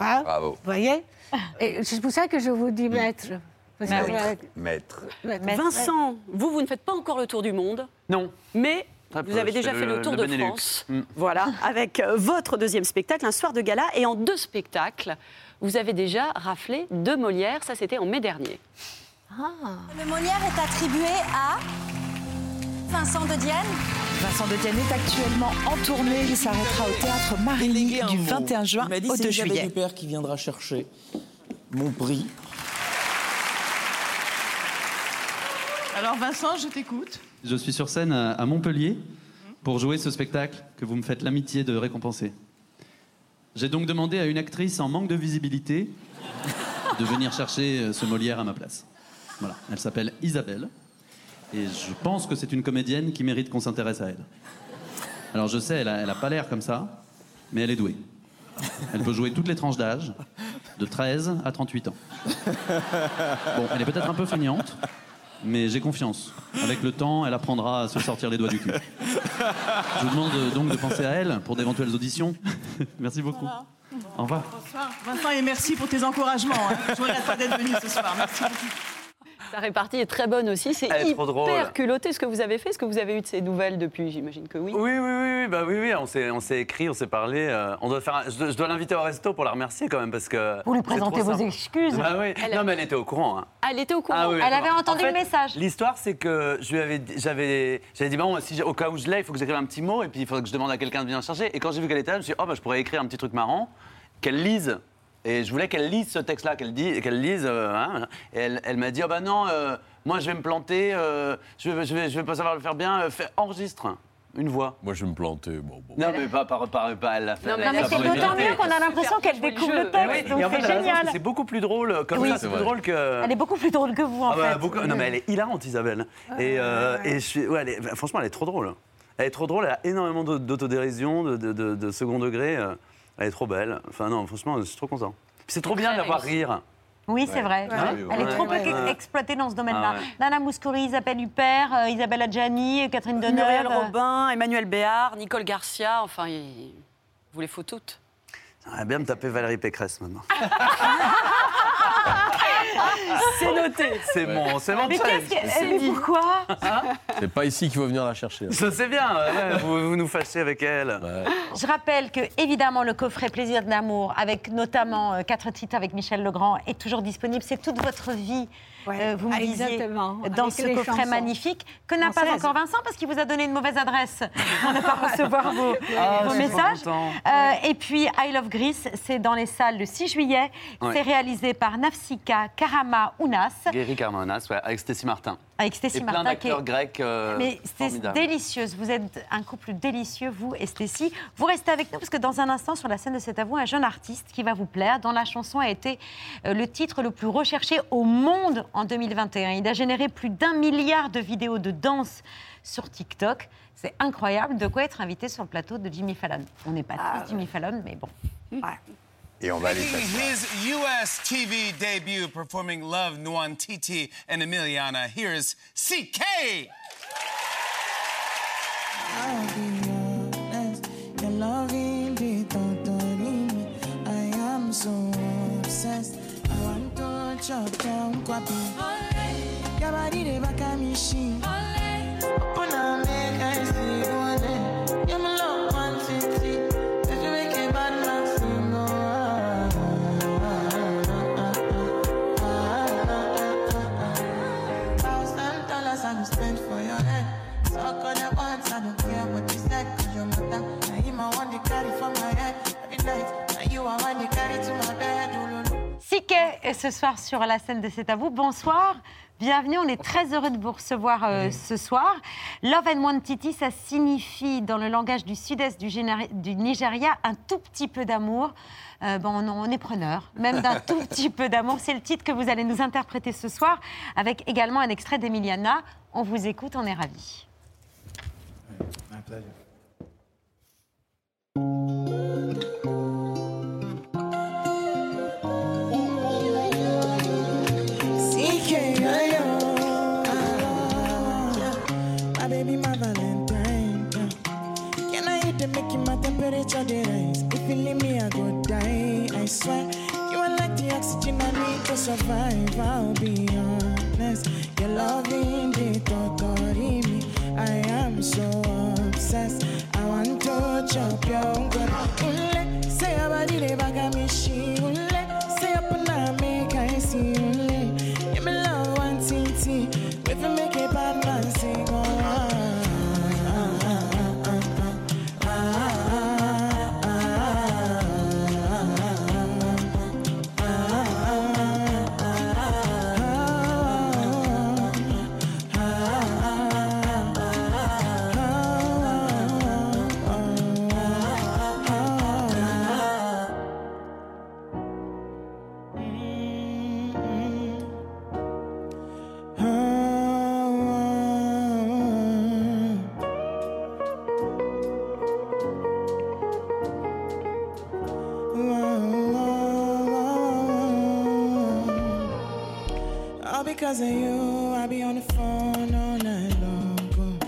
[SPEAKER 4] Hein
[SPEAKER 13] Bravo.
[SPEAKER 4] Vous voyez Et c'est pour ça que je vous dis maître. Parce que,
[SPEAKER 15] oui.
[SPEAKER 13] Maître.
[SPEAKER 4] maître.
[SPEAKER 15] Vincent, vous, vous ne faites pas encore le tour du monde.
[SPEAKER 5] Non.
[SPEAKER 15] Mais
[SPEAKER 5] Très
[SPEAKER 15] vous avez
[SPEAKER 5] je
[SPEAKER 15] déjà
[SPEAKER 5] fais
[SPEAKER 15] fait le,
[SPEAKER 5] le-
[SPEAKER 15] tour
[SPEAKER 5] le
[SPEAKER 15] de
[SPEAKER 5] Benelux.
[SPEAKER 15] France.
[SPEAKER 5] Mm.
[SPEAKER 15] Voilà, avec euh, votre deuxième spectacle, un soir de gala. Et en deux spectacles, vous avez déjà raflé deux Molières. Ça, c'était en mai dernier.
[SPEAKER 29] Le Molière est attribué à Vincent de Dienne.
[SPEAKER 34] Vincent de Dienne est actuellement en tournée. Il s'arrêtera au théâtre Marigny du 21 juin
[SPEAKER 35] dit
[SPEAKER 34] au
[SPEAKER 35] c'est
[SPEAKER 34] 2
[SPEAKER 35] Elisabeth
[SPEAKER 34] juillet.
[SPEAKER 35] Huppert qui viendra chercher mon prix.
[SPEAKER 36] Alors Vincent, je t'écoute.
[SPEAKER 37] Je suis sur scène à à Montpellier pour jouer ce spectacle que vous me faites l'amitié de récompenser. J'ai donc demandé à une actrice en manque de visibilité de venir chercher euh, ce Molière à ma place. Voilà, elle s'appelle Isabelle et je pense que c'est une comédienne qui mérite qu'on s'intéresse à elle. Alors je sais, elle a, elle a pas l'air comme ça, mais elle est douée. Elle peut jouer toutes les tranches d'âge, de 13 à 38 ans. Bon, elle est peut-être un peu feignante, mais j'ai confiance. Avec le temps, elle apprendra à se sortir les doigts du cul. Je vous demande euh, donc de penser à elle pour d'éventuelles auditions. Merci beaucoup. Au revoir.
[SPEAKER 36] Bonsoir. Vincent, et merci pour tes encouragements. hein. Je regrette pas d'être venu ce soir. Merci beaucoup.
[SPEAKER 15] Sa répartie est très bonne aussi. C'est
[SPEAKER 5] Elle est trop drôle.
[SPEAKER 15] hyper culotté ce que vous avez fait. Est-ce que vous avez eu de ces nouvelles depuis? J'imagine que oui.
[SPEAKER 5] Oui, oui, oui, oui, bah oui, oui, on s'est, on s'est écrit, on s'est parlé. euh, on doit faire, un- je, dois- je dois l'inviter au resto pour la remercier quand même parce que.
[SPEAKER 1] Pour lui
[SPEAKER 5] trop
[SPEAKER 1] vos
[SPEAKER 5] simple.
[SPEAKER 1] excuses.
[SPEAKER 5] Bah oui.
[SPEAKER 1] Elle-
[SPEAKER 5] Non, mais elle était au courant. hein.
[SPEAKER 15] Elle était au courant.
[SPEAKER 5] Ah oui,
[SPEAKER 1] Elle avait entendu
[SPEAKER 5] En
[SPEAKER 1] le message.
[SPEAKER 5] L'histoire, c'est que je lui avais, dit- j'avais, j'avais dit bon, si au cas où je l'ai, il faut que j'écrive un petit mot et puis il faudrait que je demande à quelqu'un de venir chercher. Et quand j'ai vu qu'elle était là, je me suis dit oh bah je pourrais écrire un petit truc marrant, qu'elle lise. Et je voulais qu'elle lise ce texte-là, qu'elle qu'elle lise. euh, hein, et elle, elle m'a dit oh bah non, euh, moi je vais me planter, euh, je vais, je vais, je vais pas savoir le faire bien. euh, fais- enregistre une voix.
[SPEAKER 22] Moi, je vais me planter. Bon, bon.
[SPEAKER 5] Non, mais pas par, par, par- elle l'a fait.
[SPEAKER 1] Non, mais, c'est
[SPEAKER 5] pas
[SPEAKER 1] d'autant mieux qu'on a l'impression qu'elle découvre le texte,
[SPEAKER 5] oui,
[SPEAKER 1] donc c'est génial.
[SPEAKER 5] C'est beaucoup plus drôle comme
[SPEAKER 1] Oui.
[SPEAKER 5] ça,
[SPEAKER 1] C'est
[SPEAKER 5] plus drôle que.
[SPEAKER 1] Elle est beaucoup plus drôle que vous, en
[SPEAKER 5] Ah bah,
[SPEAKER 1] fait.
[SPEAKER 5] beaucoup- Non, mais elle est hilarante, Isabelle. et, euh, et je suis... ouais, elle est- Franchement, elle est trop drôle. Elle est trop drôle, elle a énormément d'aut- d'autodérision, de, de- de- de second degré. Elle est trop belle. Enfin, non, franchement, je suis trop content. C'est trop bien de la voir rire.
[SPEAKER 1] Oui, c'est vrai. Elle est
[SPEAKER 5] Ouais,
[SPEAKER 1] trop peu exploitée dans ce domaine-là.
[SPEAKER 5] Ah ouais.
[SPEAKER 1] Nana Mouskouri, Isabelle Huppert, euh, Isabelle Adjani, Catherine Deneuve.
[SPEAKER 15] Muriel Robin, Emmanuel Béard, Nicole Garcia. Enfin, il- vous les faut toutes.
[SPEAKER 5] J'aimerais bien me taper Valérie Pécresse maintenant.
[SPEAKER 15] C'est noté.
[SPEAKER 5] C'est mon, c'est mon
[SPEAKER 1] Mais
[SPEAKER 5] challenge.
[SPEAKER 1] qu'est-ce que. Mais pourquoi
[SPEAKER 22] C'est pas ici qu'il faut venir la chercher.
[SPEAKER 5] Je sais bien, ouais, vous, vous nous fâchez avec elle.
[SPEAKER 1] Je rappelle que, évidemment, le coffret Plaisir d'amour, avec notamment euh, quatre titres avec Michel Legrand, est toujours disponible. C'est toute votre vie, euh, vous me disiez,
[SPEAKER 4] exactement,
[SPEAKER 1] dans ce coffret
[SPEAKER 4] chansons.
[SPEAKER 1] magnifique, que n'a pas encore Vincent, parce qu'il vous a donné une mauvaise adresse pour ne pas recevoir vos,
[SPEAKER 5] Ah,
[SPEAKER 1] vos messages. Euh, et puis, I Love Greece, c'est dans les salles le 6 juillet.
[SPEAKER 5] Ouais.
[SPEAKER 1] C'est réalisé par Nafsika Karama Ounas,
[SPEAKER 5] Guéry Carmonas, ouais, avec Stécie Martin.
[SPEAKER 1] Avec Stécie
[SPEAKER 5] Et plein
[SPEAKER 1] Martin, est
[SPEAKER 5] d'acteurs grecs. euh,
[SPEAKER 1] mais c'est délicieuse. Vous êtes un couple délicieux, vous et Stécie. Vous restez avec nous parce que dans un instant, sur la scène de cet avou, un jeune artiste qui va vous plaire, dont la chanson a été euh, le titre le plus recherché au monde en 2021. Il a généré plus d'un milliard de vidéos de danse sur TikTok. C'est incroyable de quoi être invité sur le plateau de Jimmy Fallon. On n'est pas tous Jimmy Fallon, mais bon.
[SPEAKER 13] Et on va aller
[SPEAKER 38] Making his U.S. TV debut performing Love Nuan Titi and Emiliana. Here's CK.
[SPEAKER 1] Ce soir sur la scène de C'est à vous. Bonsoir, bienvenue. On est très heureux de vous recevoir euh, ce soir. Love and Wantiti, ça signifie dans le langage du sud-est du, Nigeria un tout petit peu d'amour. Euh, bon, on, on est preneur, même d'un tout petit peu d'amour. C'est le titre que vous allez nous interpréter ce soir, avec également un extrait d'Emiliana. On vous écoute, on est ravis.
[SPEAKER 39] If you leave me, I go die. I swear, you are like the oxygen I need to survive. I'll be honest. Your loving the me. I am so obsessed. I want to chop your. Ule, say your body the because of you, I be on the phone all night long. oh.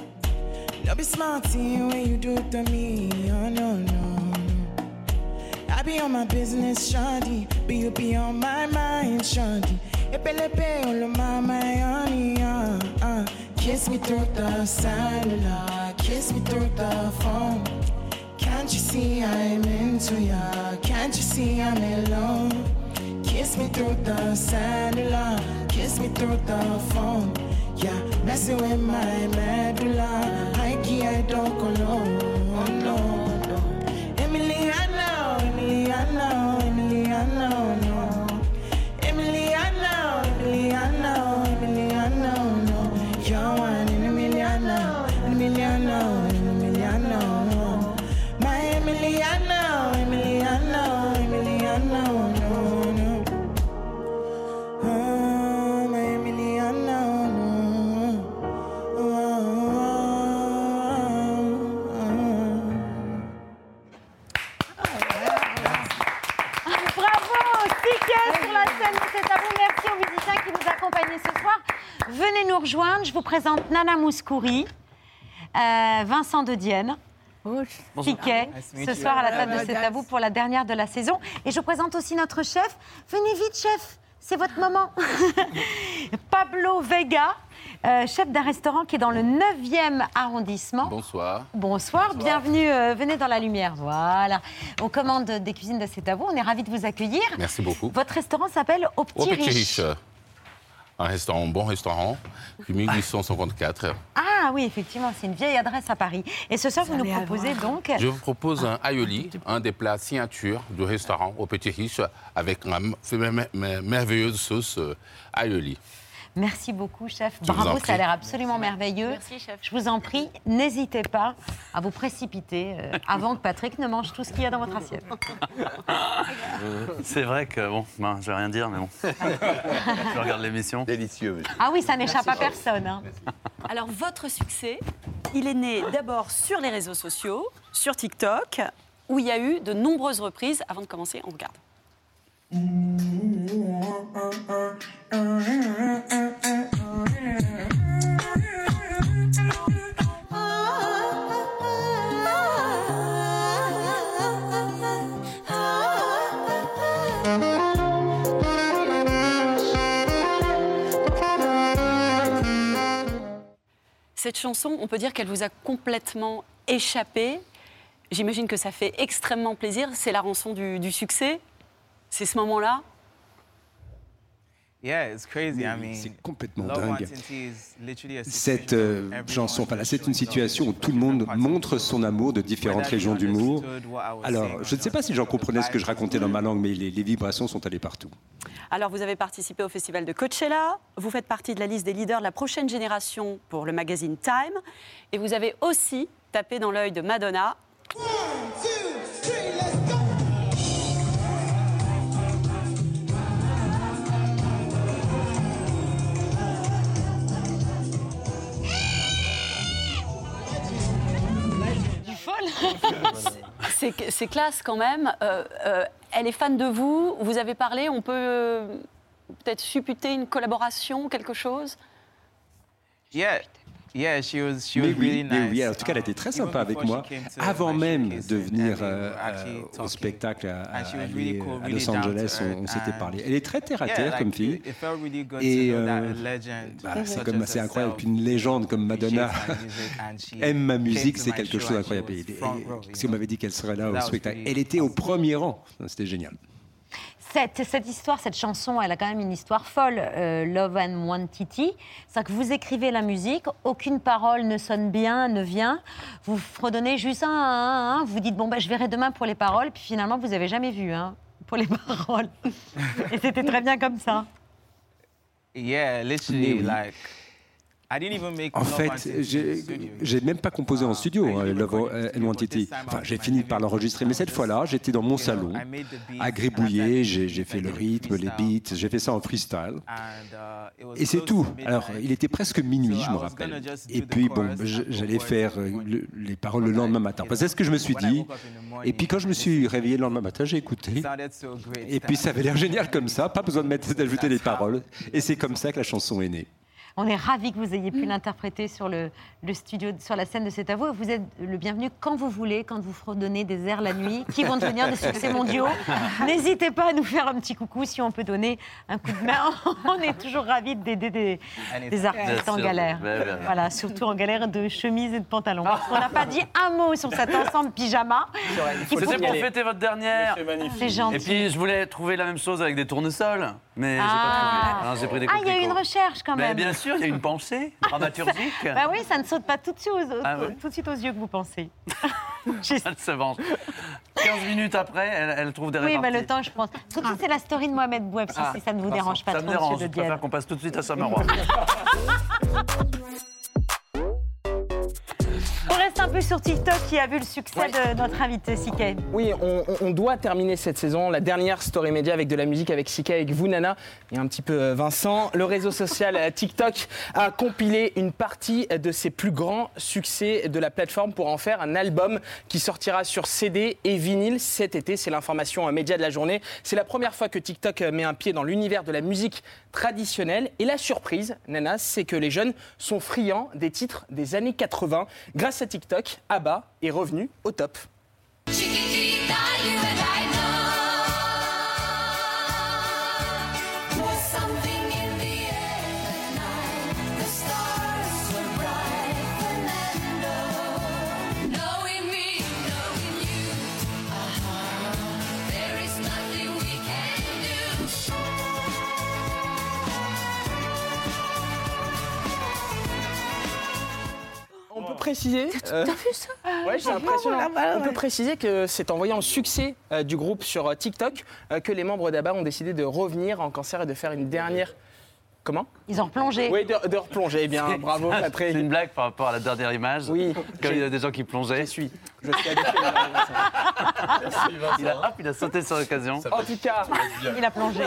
[SPEAKER 39] Don't be smarty when you do to me. Oh no, no, no. I be on my business, shandy. But you be on my mind, shandy. Epelepe, my, my honey, uh, uh. Kiss me through the cellular, kiss me through the phone. Can't you see I'm into ya? Can't you see I'm in love? Kiss me through the cellular, kiss me through the phone. Yeah, messing with my medulla. I key, I don't go
[SPEAKER 1] présente Nana Mouskouri, euh, Vincent de Dienne.
[SPEAKER 4] To meet
[SPEAKER 1] ce
[SPEAKER 4] you.
[SPEAKER 1] soir à la table de
[SPEAKER 4] Hello,
[SPEAKER 1] C'est à vous pour la dernière de la saison. Et je vous présente aussi notre chef. Venez vite, chef. c'est votre moment. Pablo Vega, euh, chef d'un restaurant qui est dans le 9e arrondissement.
[SPEAKER 40] Bonsoir.
[SPEAKER 1] Bonsoir, bienvenue, euh, venez dans la lumière. Voilà. On commande des cuisines de C'est à vous, on est ravis de vous accueillir.
[SPEAKER 40] Merci beaucoup.
[SPEAKER 1] Votre restaurant s'appelle Au Petit,
[SPEAKER 40] Au Petit
[SPEAKER 1] Riche.
[SPEAKER 40] Riche. Un restaurant, un bon restaurant, depuis 1854.
[SPEAKER 1] Ah oui, effectivement, c'est une vieille adresse à Paris. Et ce soir, vous nous proposez donc...
[SPEAKER 40] Je vous propose un aioli, un des plats signature du restaurant au Petit Riche, avec mer- merveilleuse sauce euh, aioli.
[SPEAKER 1] Merci beaucoup, chef.
[SPEAKER 40] Je
[SPEAKER 1] Bravo, ça a l'air absolument merveilleux.
[SPEAKER 15] Merci, chef.
[SPEAKER 1] Je vous en prie, n'hésitez pas à vous précipiter euh, avant que Patrick ne mange tout ce qu'il y a dans votre assiette.
[SPEAKER 5] C'est vrai que, bon, ben, je vais rien dire, mais bon. je regarde l'émission.
[SPEAKER 40] Délicieux.
[SPEAKER 1] Ah oui, ça n'échappe à personne. hein.
[SPEAKER 15] Alors, votre succès, il est né d'abord sur les réseaux sociaux, sur TikTok, où il y a eu de nombreuses reprises. Avant de commencer, on regarde. Cette chanson, on peut dire qu'elle vous a complètement échappé. J'imagine que ça fait extrêmement plaisir. C'est la rançon du, succès. C'est ce moment-là?
[SPEAKER 41] Yeah, it's crazy. I mean,
[SPEAKER 42] C'est complètement dingue. Cette euh, chanson, enfin là, c'est une situation où tout le monde montre son amour de différentes régions d'humour. Alors, je ne sais pas si j'en comprenais ce que je racontais dans ma langue, mais les, les vibrations sont allées partout.
[SPEAKER 15] Alors, vous avez participé au festival de Coachella. Vous faites partie de la liste des leaders de la prochaine génération pour le magazine Time. Et vous avez aussi tapé dans l'œil de Madonna. C'est classe quand même. Euh, euh, elle est fan de vous. Vous avez parlé. On peut euh, peut-être supputer une collaboration, quelque chose?
[SPEAKER 41] Yeah, yeah, she was, she
[SPEAKER 42] Mais
[SPEAKER 41] was really
[SPEAKER 42] oui, mais
[SPEAKER 41] nice.
[SPEAKER 42] oui, en tout cas, elle était très sympa avec moi. Avant même de venir euh, euh, au spectacle à, aller
[SPEAKER 41] really
[SPEAKER 42] Los Angeles, on, s'était parlé. Elle est très terre à terre comme fille. Et euh, bah, c'est comme c'est incroyable qu'une légende comme Madonna aime ma musique, c'est quelque chose d'incroyable. Et- et- Si on m'avait dit qu'elle serait là au spectacle, elle était au premier rang. C'était génial.
[SPEAKER 1] Cette, cette histoire, cette chanson, elle a quand même une histoire folle, euh, Love and Wantiti. C'est que vous écrivez la musique, aucune parole ne sonne bien, ne vient. Vous fredonnez juste un, un, un, vous dites, bon, ben, je verrai demain pour les paroles, puis finalement, vous n'avez jamais vu hein, pour les paroles. Et c'était très bien comme ça.
[SPEAKER 41] Yeah, literally,
[SPEAKER 42] oui.
[SPEAKER 41] like,
[SPEAKER 42] En fait,
[SPEAKER 41] Quantity
[SPEAKER 42] j'ai même pas composé en studio, hein, Love and Wantity. Enfin, j'ai fini par l'enregistrer, mais cette fois-là, j'étais dans mon salon, à gribouiller, j'ai fait le rythme, les beats, j'ai fait ça en freestyle.
[SPEAKER 41] uh,
[SPEAKER 42] Et c'est tout. Alors, il était presque minuit, je me rappelle. Et puis, bon, j'allais faire euh, le- les paroles le lendemain matin. Enfin, C'est ce que je me suis dit. Et puis, quand je me suis réveillé le lendemain matin, j'ai écouté. Et puis, ça avait l'air génial comme ça, pas besoin de d'ajouter les paroles. Et c'est comme ça que la chanson est née.
[SPEAKER 1] On est ravis que vous ayez pu l'interpréter sur le, le studio, sur la scène de C'est à vous. Êtes le bienvenu quand vous voulez, quand vous fredonnez des airs la nuit, qui vont devenir des succès mondiaux. N'hésitez pas à nous faire un petit coucou si on peut donner un coup de main. On est toujours ravis d'aider des, des artistes
[SPEAKER 5] Bien
[SPEAKER 1] en
[SPEAKER 5] sûr.
[SPEAKER 1] galère. Voilà, surtout en galère de chemise et de pantalon. Parce qu'on n'a pas dit un mot sur cet ensemble pyjama.
[SPEAKER 5] C'était
[SPEAKER 1] pour-
[SPEAKER 5] pour fêter votre dernière.
[SPEAKER 1] C'est gentil.
[SPEAKER 5] Et puis, je voulais trouver la même chose avec des tournesols, mais j'ai
[SPEAKER 1] Ah.
[SPEAKER 5] pas trouvé. Alors, j'ai pris des
[SPEAKER 1] Ah, il y a eu une recherche quand
[SPEAKER 5] Mais
[SPEAKER 1] même.
[SPEAKER 5] bien sûr, il y a une pensée dramaturgique.
[SPEAKER 1] Bah oui, ça ne saute pas tout de suite aux,
[SPEAKER 5] Ah ouais
[SPEAKER 1] tout de suite aux yeux que vous pensez.
[SPEAKER 5] Elle se venge. 15 minutes après, elle, elle trouve des
[SPEAKER 1] Oui,
[SPEAKER 5] réparties.
[SPEAKER 1] mais le temps, je pense. Tout de suite, c'est la story de Mohamed Boueb, si,
[SPEAKER 5] Ah,
[SPEAKER 1] si ça ne vous dérange pas
[SPEAKER 5] Ça
[SPEAKER 1] trop,
[SPEAKER 5] me dérange,
[SPEAKER 1] monsieur
[SPEAKER 5] je
[SPEAKER 1] de
[SPEAKER 5] préfère qu'on passe tout de suite à Summerwalk.
[SPEAKER 1] On reste un peu sur TikTok qui a vu le succès de notre invité, Siké.
[SPEAKER 43] Oui, on, doit terminer cette saison, la dernière story média avec de la musique avec Sika, avec vous Nana et un petit peu euh, Vincent. Le réseau social euh, TikTok a compilé une partie de ses plus grands succès de la plateforme pour en faire un album qui sortira sur CD et vinyle cet été. C'est l'information euh, média de la journée. C'est la première fois que TikTok met un pied dans l'univers de la musique traditionnelle. Et la surprise, Nana, c'est que les jeunes sont friands des titres des années 80. Grâce à TikTok, ABBA est revenu au top. Préciser.
[SPEAKER 4] T'as vu ça
[SPEAKER 43] Ouais, c'est
[SPEAKER 4] Ah,
[SPEAKER 43] impressionnant. On peut préciser que c'est en voyant le succès euh, du groupe sur euh, TikTok euh, que les membres d'ABBA ont décidé de revenir en concert et de faire une dernière. Comment
[SPEAKER 1] Ils ont replongé.
[SPEAKER 43] Oui, de, de replonger. Eh bien, bravo,
[SPEAKER 5] C'est
[SPEAKER 43] Patrick.
[SPEAKER 5] une blague par rapport à la dernière image.
[SPEAKER 43] Oui.
[SPEAKER 5] Comme il y a des gens qui plongeaient. Je
[SPEAKER 43] suis. Je suis habitué.
[SPEAKER 5] il, a, hop, il a sauté sur l'occasion.
[SPEAKER 43] En tout cas,
[SPEAKER 1] Il a plongé.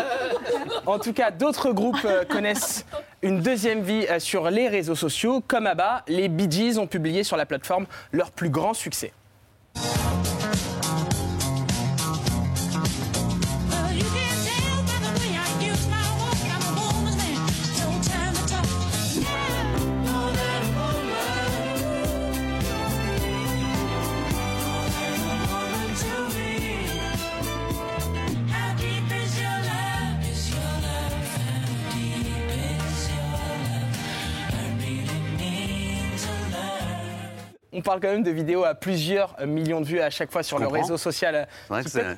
[SPEAKER 43] En tout cas, d'autres groupes euh, connaissent une deuxième vie euh, sur les réseaux sociaux. Comme ABBA, les Bee Gees ont publié sur la plateforme leur plus grand succès. Parle quand même de vidéos à plusieurs millions de vues à chaque fois sur le réseau social.
[SPEAKER 5] C'est ça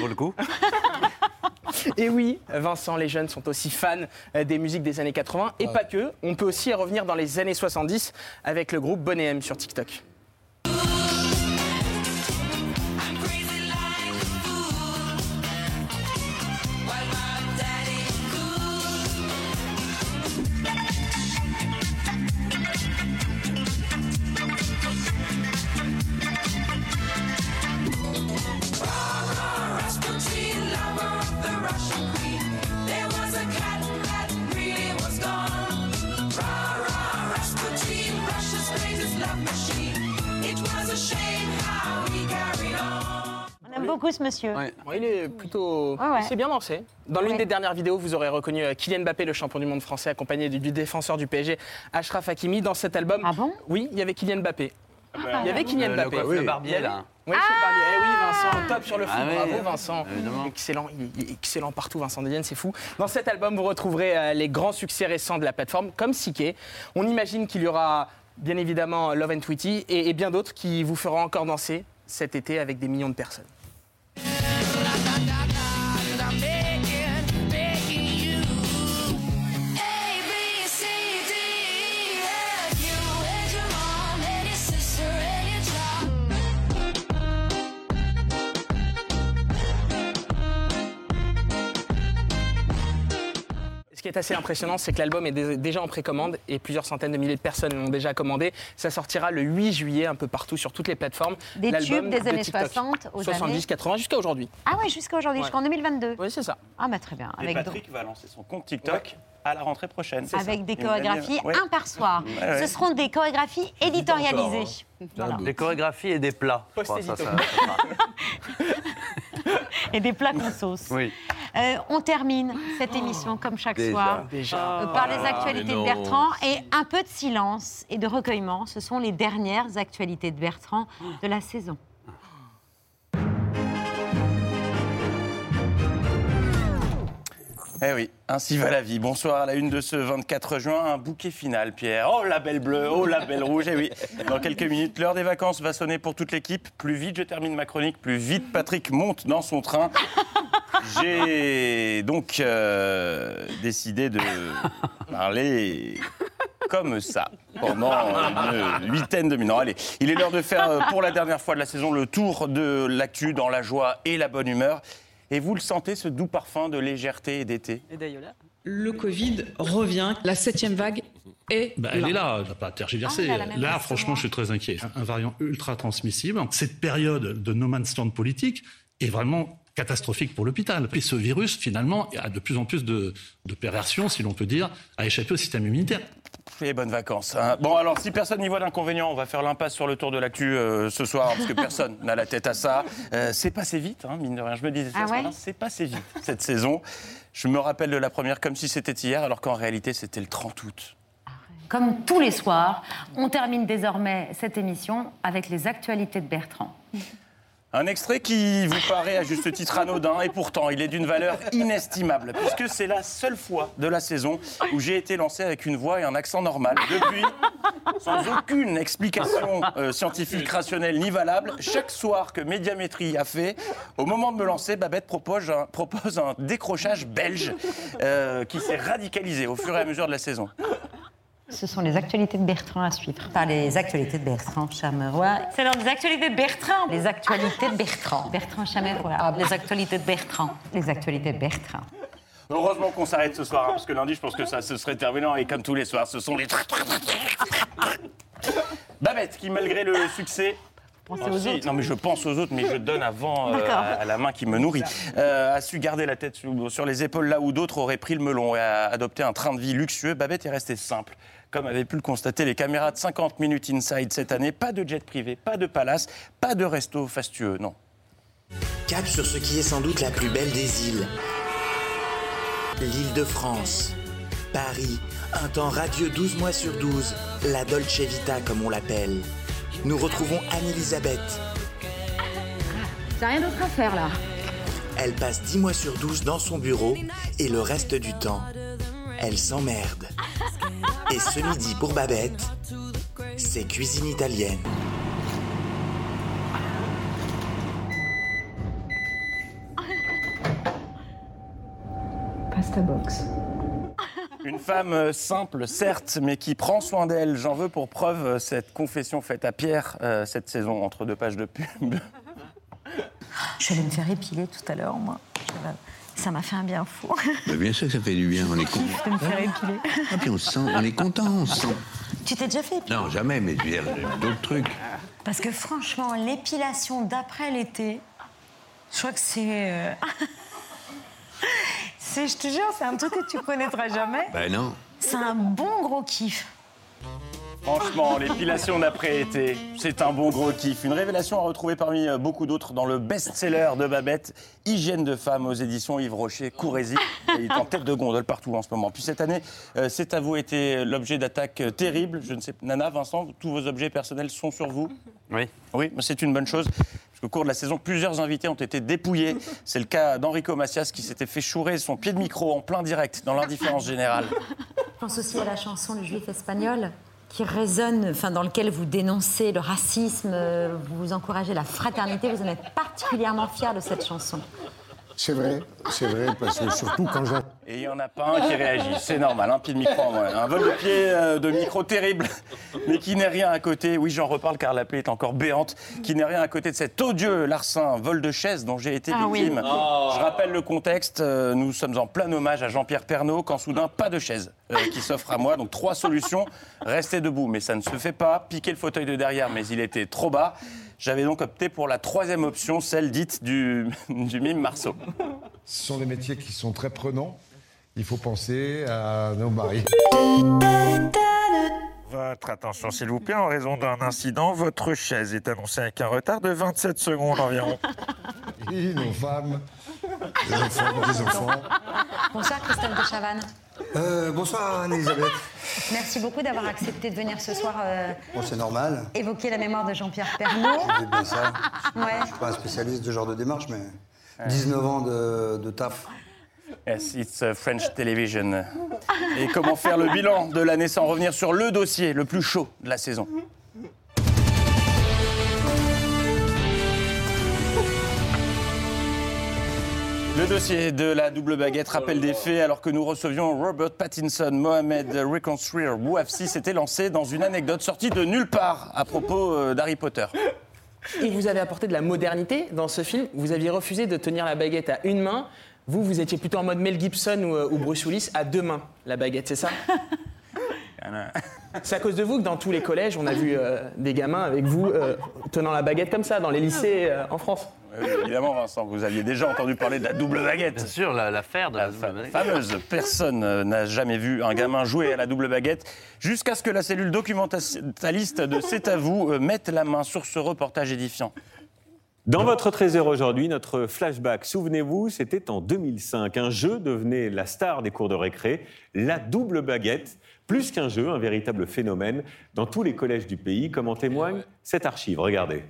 [SPEAKER 5] vaut le coup.
[SPEAKER 43] Et oui, Vincent, les jeunes sont aussi fans euh, des musiques des années 80 et pas que. On peut aussi revenir dans les années 70 avec le groupe Bonnet M sur TikTok.
[SPEAKER 1] Beaucoup ce monsieur.
[SPEAKER 43] Ouais, il est plutôt.
[SPEAKER 1] Ouais.
[SPEAKER 43] Il s'est bien lancé. Dans l'une
[SPEAKER 1] Ouais.
[SPEAKER 43] des dernières vidéos, vous aurez reconnu euh, Kylian Mbappé, le champion du monde français, accompagné du, du défenseur du PSG, Ashraf Hakimi. Dans cet album. Ah
[SPEAKER 1] bon?
[SPEAKER 43] Oui, il y avait Kylian Mbappé. il y avait Kylian
[SPEAKER 5] Le- le
[SPEAKER 43] Mbappé.
[SPEAKER 5] coiffeur barbier, là.
[SPEAKER 43] Oui, le barbier. Eh oui, Vincent, top sur le foot.
[SPEAKER 5] Ah oui,
[SPEAKER 43] Bravo, Vincent.
[SPEAKER 5] évidemment.
[SPEAKER 43] Excellent, il est- excellent partout, Vincent Dedienne, c'est fou. Dans cet album, vous retrouverez euh, les grands succès récents de la plateforme, comme Siké. On imagine qu'il y aura bien évidemment Love and Tweety et, et bien d'autres qui vous feront encore danser cet été avec des millions de personnes. Est assez impressionnant, c'est que l'album est dé- déjà en précommande et plusieurs centaines de milliers de personnes l'ont déjà commandé. Ça sortira le 8 juillet un peu partout sur toutes les plateformes.
[SPEAKER 1] Des tubes des
[SPEAKER 43] de
[SPEAKER 1] années
[SPEAKER 43] TikTok.
[SPEAKER 1] 60 aux
[SPEAKER 43] 70,
[SPEAKER 1] années-
[SPEAKER 43] 80 jusqu'à aujourd'hui.
[SPEAKER 1] Ah ouais, jusqu'à aujourd'hui,
[SPEAKER 43] Ouais.
[SPEAKER 1] jusqu'en 2022.
[SPEAKER 43] Oui, c'est ça.
[SPEAKER 1] Ah bah très bien.
[SPEAKER 44] Et
[SPEAKER 1] Avec,
[SPEAKER 44] Patrick va lancer son compte TikTok à la rentrée prochaine.
[SPEAKER 1] avec des
[SPEAKER 44] va dire-
[SPEAKER 1] chorégraphies
[SPEAKER 44] Ouais.
[SPEAKER 1] un par soir.
[SPEAKER 44] Ouais, ouais.
[SPEAKER 1] Ce seront des chorégraphies éditorialisées. Voilà.
[SPEAKER 5] Des chorégraphies et des plats. crois, ça, ça- ça.
[SPEAKER 1] Et des plats qu'on sauce.
[SPEAKER 5] Oui.
[SPEAKER 1] Euh, on termine cette émission comme chaque
[SPEAKER 5] Déjà.
[SPEAKER 1] soir
[SPEAKER 43] Déjà.
[SPEAKER 1] euh, par les
[SPEAKER 5] Ah,
[SPEAKER 1] actualités de. Bertrand et un peu de silence et de recueillement. Ce sont les dernières actualités de Bertrand de la saison.
[SPEAKER 44] Eh oui, ainsi va la vie. Bonsoir à la une de ce 24 juin, un bouquet final, Pierre. Oh la belle bleue, oh la belle rouge, eh oui. Dans quelques minutes, l'heure des vacances va sonner pour toute l'équipe. Plus vite je termine ma chronique, plus vite Patrick monte dans son train. J'ai donc euh, décidé de parler comme ça pendant une huitaine de minutes. Allez, il est l'heure de faire euh, pour la dernière fois de la saison le tour de l'actu dans la joie et la bonne humeur. Et vous le sentez, ce doux parfum de légèreté et d'été?
[SPEAKER 15] Et d'ailleurs,
[SPEAKER 45] Le Covid revient. La septième vague est
[SPEAKER 46] Bah, elle est là, elle n'a pas tergiversé.
[SPEAKER 45] Ah,
[SPEAKER 46] là, franchement, je suis très inquiet. Un, un variant ultra transmissible. Cette période de no man's land politique est vraiment catastrophique pour l'hôpital. Et ce virus, finalement, a de plus en plus de, de perversions, si l'on peut dire, à échapper au système immunitaire.
[SPEAKER 44] Les bonnes vacances. hein. Bon, alors, si personne n'y voit d'inconvénient, on va faire l'impasse sur le tour de l'actu euh, ce soir, parce que personne n'a la tête à ça. Euh, c'est passé vite, hein, mine de rien. Je me disais ça
[SPEAKER 1] Ah ouais
[SPEAKER 44] c'est passé vite, cette saison. Je me rappelle de la première comme si c'était hier, alors qu'en réalité, c'était le 30 août.
[SPEAKER 1] Comme tous les soirs, on termine désormais cette émission avec les actualités de Bertrand.
[SPEAKER 44] Un extrait qui vous paraît à juste titre anodin, et pourtant il est d'une valeur inestimable, puisque c'est la seule fois de la saison où j'ai été lancé avec une voix et un accent normal. Depuis, sans aucune explication euh, scientifique, rationnelle ni valable, chaque soir que Médiamétrie a fait, au moment de me lancer, Babette propose un, décrochage belge euh, qui s'est radicalisé au fur et à mesure de la saison.
[SPEAKER 47] Ce sont les actualités de Bertrand à suivre.
[SPEAKER 1] Par les actualités de Bertrand Chameroy.
[SPEAKER 47] C'est l'heure des actualités de Bertrand. Les actualités de Bertrand. Bertrand Chameroy. Les actualités de Bertrand. Les actualités de Bertrand.
[SPEAKER 44] Heureusement qu'on s'arrête ce soir, hein, parce que lundi, je pense que ça se serait terminé. Et comme tous les soirs, ce sont les. Babette, qui malgré le succès.
[SPEAKER 47] Pensez
[SPEAKER 44] Ah,
[SPEAKER 47] aux autres.
[SPEAKER 44] Non, mais je pense aux autres, mais je donne avant euh, à, à la main qui me nourrit. Euh, a su garder la tête sur, sur les épaules là où d'autres auraient pris le melon et a adopté un train de vie luxueux. Babette est restée simple. Comme avaient pu le constater les caméras de 50 minutes inside cette année, pas de jet privé, pas de palace, pas de resto fastueux, non.
[SPEAKER 48] Cap sur ce qui est sans doute la plus belle des îles. L'île de France. Paris, un temps radieux 12 mois sur 12, la Dolce Vita comme on l'appelle. Nous retrouvons Anne-Elisabeth.
[SPEAKER 47] T'as rien d'autre à faire là.
[SPEAKER 48] Elle passe 10 mois sur 12 dans son bureau et le reste du temps, elle s'emmerde. Et ce midi pour Babette, c'est cuisine italienne.
[SPEAKER 47] Pasta box.
[SPEAKER 44] Une femme euh, simple, certes, mais qui prend soin d'elle. J'en veux pour preuve euh, cette confession faite à Pierre euh, cette saison entre deux pages de pub.
[SPEAKER 1] Je allée me faire épiler tout à l'heure, moi. Ça m'a fait un bien fou.
[SPEAKER 10] Bah, bien sûr que ça fait du bien, on est content.
[SPEAKER 1] de me faire épiler.
[SPEAKER 10] Ah, puis on se sent, on est content, on se sent.
[SPEAKER 1] Tu t'es déjà fait épiler
[SPEAKER 10] Non, jamais, mais je veux dire, d'autres trucs.
[SPEAKER 1] Parce que franchement, l'épilation d'après l'été, je crois que c'est. euh, c'est, je te jure, c'est un truc que tu connaîtras jamais.
[SPEAKER 10] Ben non.
[SPEAKER 1] C'est un bon gros kiff.
[SPEAKER 44] Franchement, l'épilation d'après-été, c'est un bon gros kiff. Une révélation à retrouver parmi euh, beaucoup d'autres dans le best-seller de Babette, Hygiène de femme aux éditions Yves Rocher, Courrézy. Il est en tête de gondole partout en ce moment. Puis cette année, euh, c'est à vous été l'objet d'attaques euh, terribles. Je ne sais, Nana, Vincent, tous vos objets personnels sont sur vous?
[SPEAKER 5] Oui.
[SPEAKER 44] Oui, mais c'est une bonne chose. Qu'au cours de la saison, plusieurs invités ont été dépouillés. C'est le cas d'Enrico Macias qui s'était fait chourer son pied de micro en plein direct dans l'indifférence générale.
[SPEAKER 1] Je pense aussi à la chanson Le Juif espagnol qui résonne, enfin dans lequel vous dénoncez le racisme, euh, vous encouragez la fraternité. Vous en êtes particulièrement fier de cette chanson.
[SPEAKER 49] C'est vrai, c'est vrai, parce que surtout quand j'entends.
[SPEAKER 44] Et il n'y en a pas un qui réagit, c'est normal, un pied de micro en moins. Un vol de pied euh, de micro terrible, mais qui n'est rien à côté, oui j'en reparle car la plaie est encore béante, qui n'est rien à côté de cet odieux larcin vol de chaise dont j'ai été
[SPEAKER 1] Ah oui.
[SPEAKER 44] victime.
[SPEAKER 1] Oh.
[SPEAKER 44] Je rappelle le contexte, euh, nous sommes en plein hommage à Jean-Pierre Pernaud, quand soudain pas de chaise euh, qui s'offre à moi, donc trois solutions, rester debout, mais ça ne se fait pas, piquer le fauteuil de derrière, mais il était trop bas. J'avais donc opté pour la troisième option, celle dite du, du mime Marceau.
[SPEAKER 49] Ce sont des métiers qui sont très prenants. Il faut penser à nos maris.
[SPEAKER 44] Votre attention, s'il vous plaît, en raison d'un incident, votre chaise est annoncée avec un retard de 27 secondes environ.
[SPEAKER 49] Et nos femmes, des enfants, des enfants.
[SPEAKER 1] Bonsoir Christophe de Chavannes.
[SPEAKER 50] Euh, bonsoir Anne-Elisabeth.
[SPEAKER 1] Merci beaucoup d'avoir accepté de venir ce soir euh,
[SPEAKER 50] Bon, c'est normal.
[SPEAKER 1] évoquer la mémoire de Jean-Pierre Pernaud.
[SPEAKER 50] C'est bien ça.
[SPEAKER 1] Ouais.
[SPEAKER 50] Je suis pas un spécialiste de ce genre de démarche, mais 19 ans de, de taf.
[SPEAKER 44] Yes, it's uh, French television. Et comment faire le bilan de l'année sans revenir sur le dossier le plus chaud de la saison? Le dossier de la double baguette rappelle des faits alors que nous recevions Robert Pattinson, Mohamed Reconstruire Bouafsi s'était lancé dans une anecdote sortie de nulle part à propos euh, d'Harry Potter.
[SPEAKER 43] Et vous avez apporté de la modernité dans ce film. Vous aviez refusé de tenir la baguette à une main. Vous, vous étiez plutôt en mode Mel Gibson ou, euh, ou Bruce Willis à deux mains, la baguette, c'est ça? C'est à cause de vous que dans tous les collèges, on a vu euh, des gamins avec vous euh, tenant la baguette comme ça, dans les lycées euh, en France.
[SPEAKER 44] Oui, évidemment, Vincent, vous aviez déjà entendu parler de la double baguette. Bien
[SPEAKER 5] sûr, l'affaire de la, double baguette.
[SPEAKER 44] fameuse. Personne n'a jamais vu un gamin jouer à la double baguette jusqu'à ce que la cellule documentaliste de C'est à vous euh, mette la main sur ce reportage édifiant.
[SPEAKER 14] Dans votre trésor aujourd'hui, notre flashback, souvenez-vous, c'était en 2005. Un jeu devenait la star des cours de récré, la double baguette. Plus qu'un jeu, un véritable phénomène dans tous les collèges du pays, comme en témoigne cette archive. Regardez.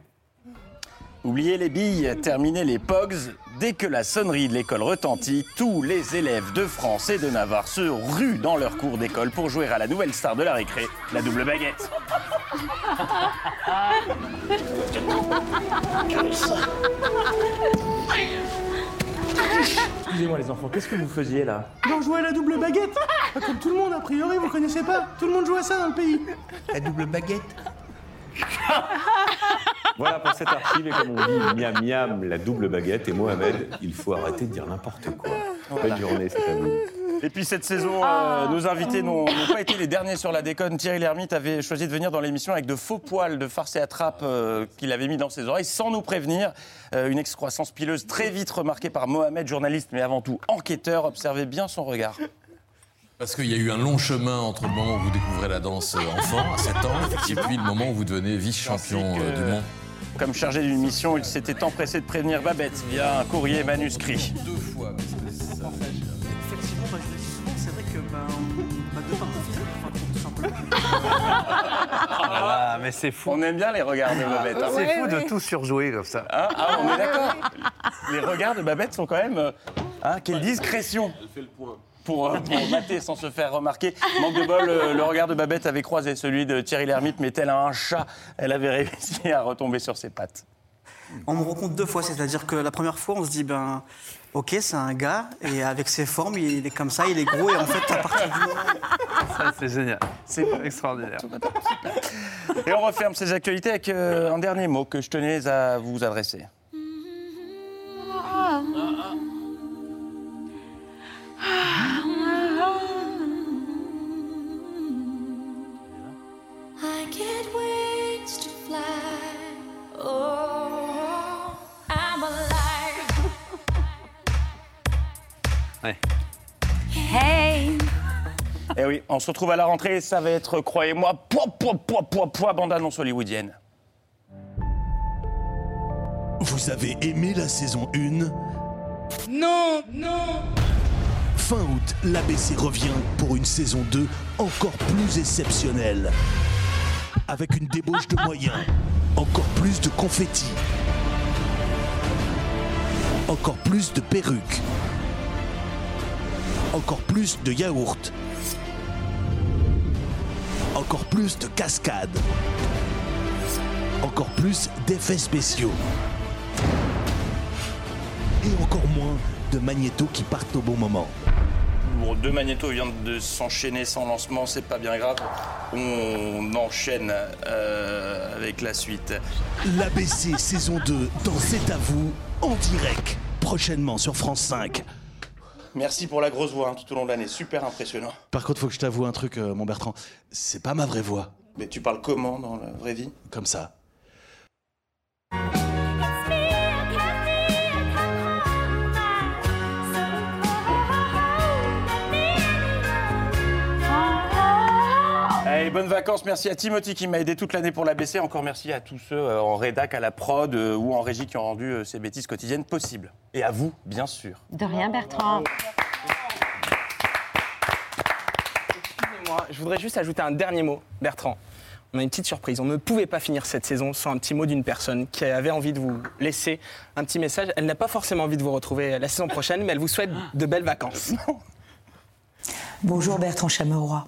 [SPEAKER 44] Oubliez les billes, terminez les pogs. Dès que la sonnerie de l'école retentit, tous les élèves de France et de Navarre se ruent dans leur cours d'école pour jouer à la nouvelle star de la récré, la double baguette.
[SPEAKER 51] Excusez-moi les enfants, qu'est-ce que vous faisiez là
[SPEAKER 52] On jouait à la double baguette. Comme tout le monde, a priori, vous connaissez pas. Tout le monde joue à ça dans le pays.
[SPEAKER 13] La double baguette
[SPEAKER 14] Voilà pour cette archive, et comme on dit, miam miam, la double baguette. Et Mohamed, il faut arrêter de dire n'importe quoi. Bonne journée, c'est à vous.
[SPEAKER 44] Et puis cette saison, euh, nos invités n'ont n'ont pas été les derniers sur la déconne. Thierry Lhermitte avait choisi de venir dans l'émission avec de faux poils de farce et attrape euh, qu'il avait mis dans ses oreilles sans nous prévenir. Euh, une excroissance pileuse très vite remarquée par Mohamed, journaliste mais avant tout enquêteur. Observez bien son regard.
[SPEAKER 53] Parce qu'il y a eu un long chemin entre le moment où vous découvrez la danse euh, enfant, à 7 ans, et puis le moment où vous devenez vice-champion euh, du monde.
[SPEAKER 44] Comme chargé d'une mission, il s'était empressé de prévenir Babette via un courrier manuscrit.
[SPEAKER 53] Deux fois, parce que ça
[SPEAKER 52] Effectivement, bah, je souvent, c'est vrai que bah, enfin, tout simplement.
[SPEAKER 5] Ah, mais c'est fou.
[SPEAKER 44] On aime bien les regards de Babette. hein.
[SPEAKER 5] C'est fou de tout surjouer comme ça.
[SPEAKER 44] Hein ah, on est d'accord. Les regards de Babette sont quand même. euh, hein, quelle discrétion
[SPEAKER 53] Elle fait le point.
[SPEAKER 44] Pour, euh, pour mater sans se faire remarquer. Manque de bol, euh, le regard de Babette avait croisé celui de Thierry Lhermitte, mais tel un chat, elle avait réussi à retomber sur ses pattes.
[SPEAKER 52] On me rencontre deux fois, c'est-à-dire que la première fois, on se dit, ben, ok, c'est un gars, et avec ses formes, il est comme ça, il est gros, et en fait, à partir du moment.
[SPEAKER 5] Ça, c'est génial. C'est extraordinaire.
[SPEAKER 44] Et on referme ces actualités avec euh, un dernier mot que je tenais à vous adresser.
[SPEAKER 1] Hey
[SPEAKER 44] Eh oui, on se retrouve à la rentrée, ça va être, croyez-moi, poids, poids, poids, poids, poids, bande-annonce hollywoodienne.
[SPEAKER 48] Vous avez aimé la saison 1
[SPEAKER 54] Non, non.
[SPEAKER 48] Fin août, l'ABC revient pour une saison 2 encore plus exceptionnelle. Avec une débauche de moyens, encore plus de confettis, encore plus de perruques, encore plus de yaourts, encore plus de cascades, encore plus d'effets spéciaux et encore moins de magnétos qui partent au bon moment.
[SPEAKER 44] Bon, deux magnétos viennent de s'enchaîner sans lancement, c'est pas bien grave. On enchaîne euh, avec la suite.
[SPEAKER 48] L'ABC saison 2 dans C'est à vous en direct prochainement sur France 5.
[SPEAKER 44] Merci pour la grosse voix hein, tout au long de l'année, super impressionnant.
[SPEAKER 48] Par contre, faut que je t'avoue un truc, euh, mon Bertrand. C'est pas ma vraie voix.
[SPEAKER 44] Mais tu parles comment dans la vraie vie?
[SPEAKER 48] Comme ça.
[SPEAKER 44] Bonnes vacances, merci à Timothy qui m'a aidé toute l'année pour l'ABC. Encore merci à tous ceux euh, en rédac, à la prod euh, ou en régie qui ont rendu euh, ces bêtises quotidiennes possibles. Et à vous, bien sûr.
[SPEAKER 1] De rien, Bertrand.
[SPEAKER 43] Excusez-moi, je voudrais juste ajouter un dernier mot, Bertrand. On a une petite surprise. On ne pouvait pas finir cette saison sans un petit mot d'une personne qui avait envie de vous laisser un petit message. Elle n'a pas forcément envie de vous retrouver la saison prochaine, mais elle vous souhaite de belles vacances.
[SPEAKER 55] Bonjour Bertrand Chameroy.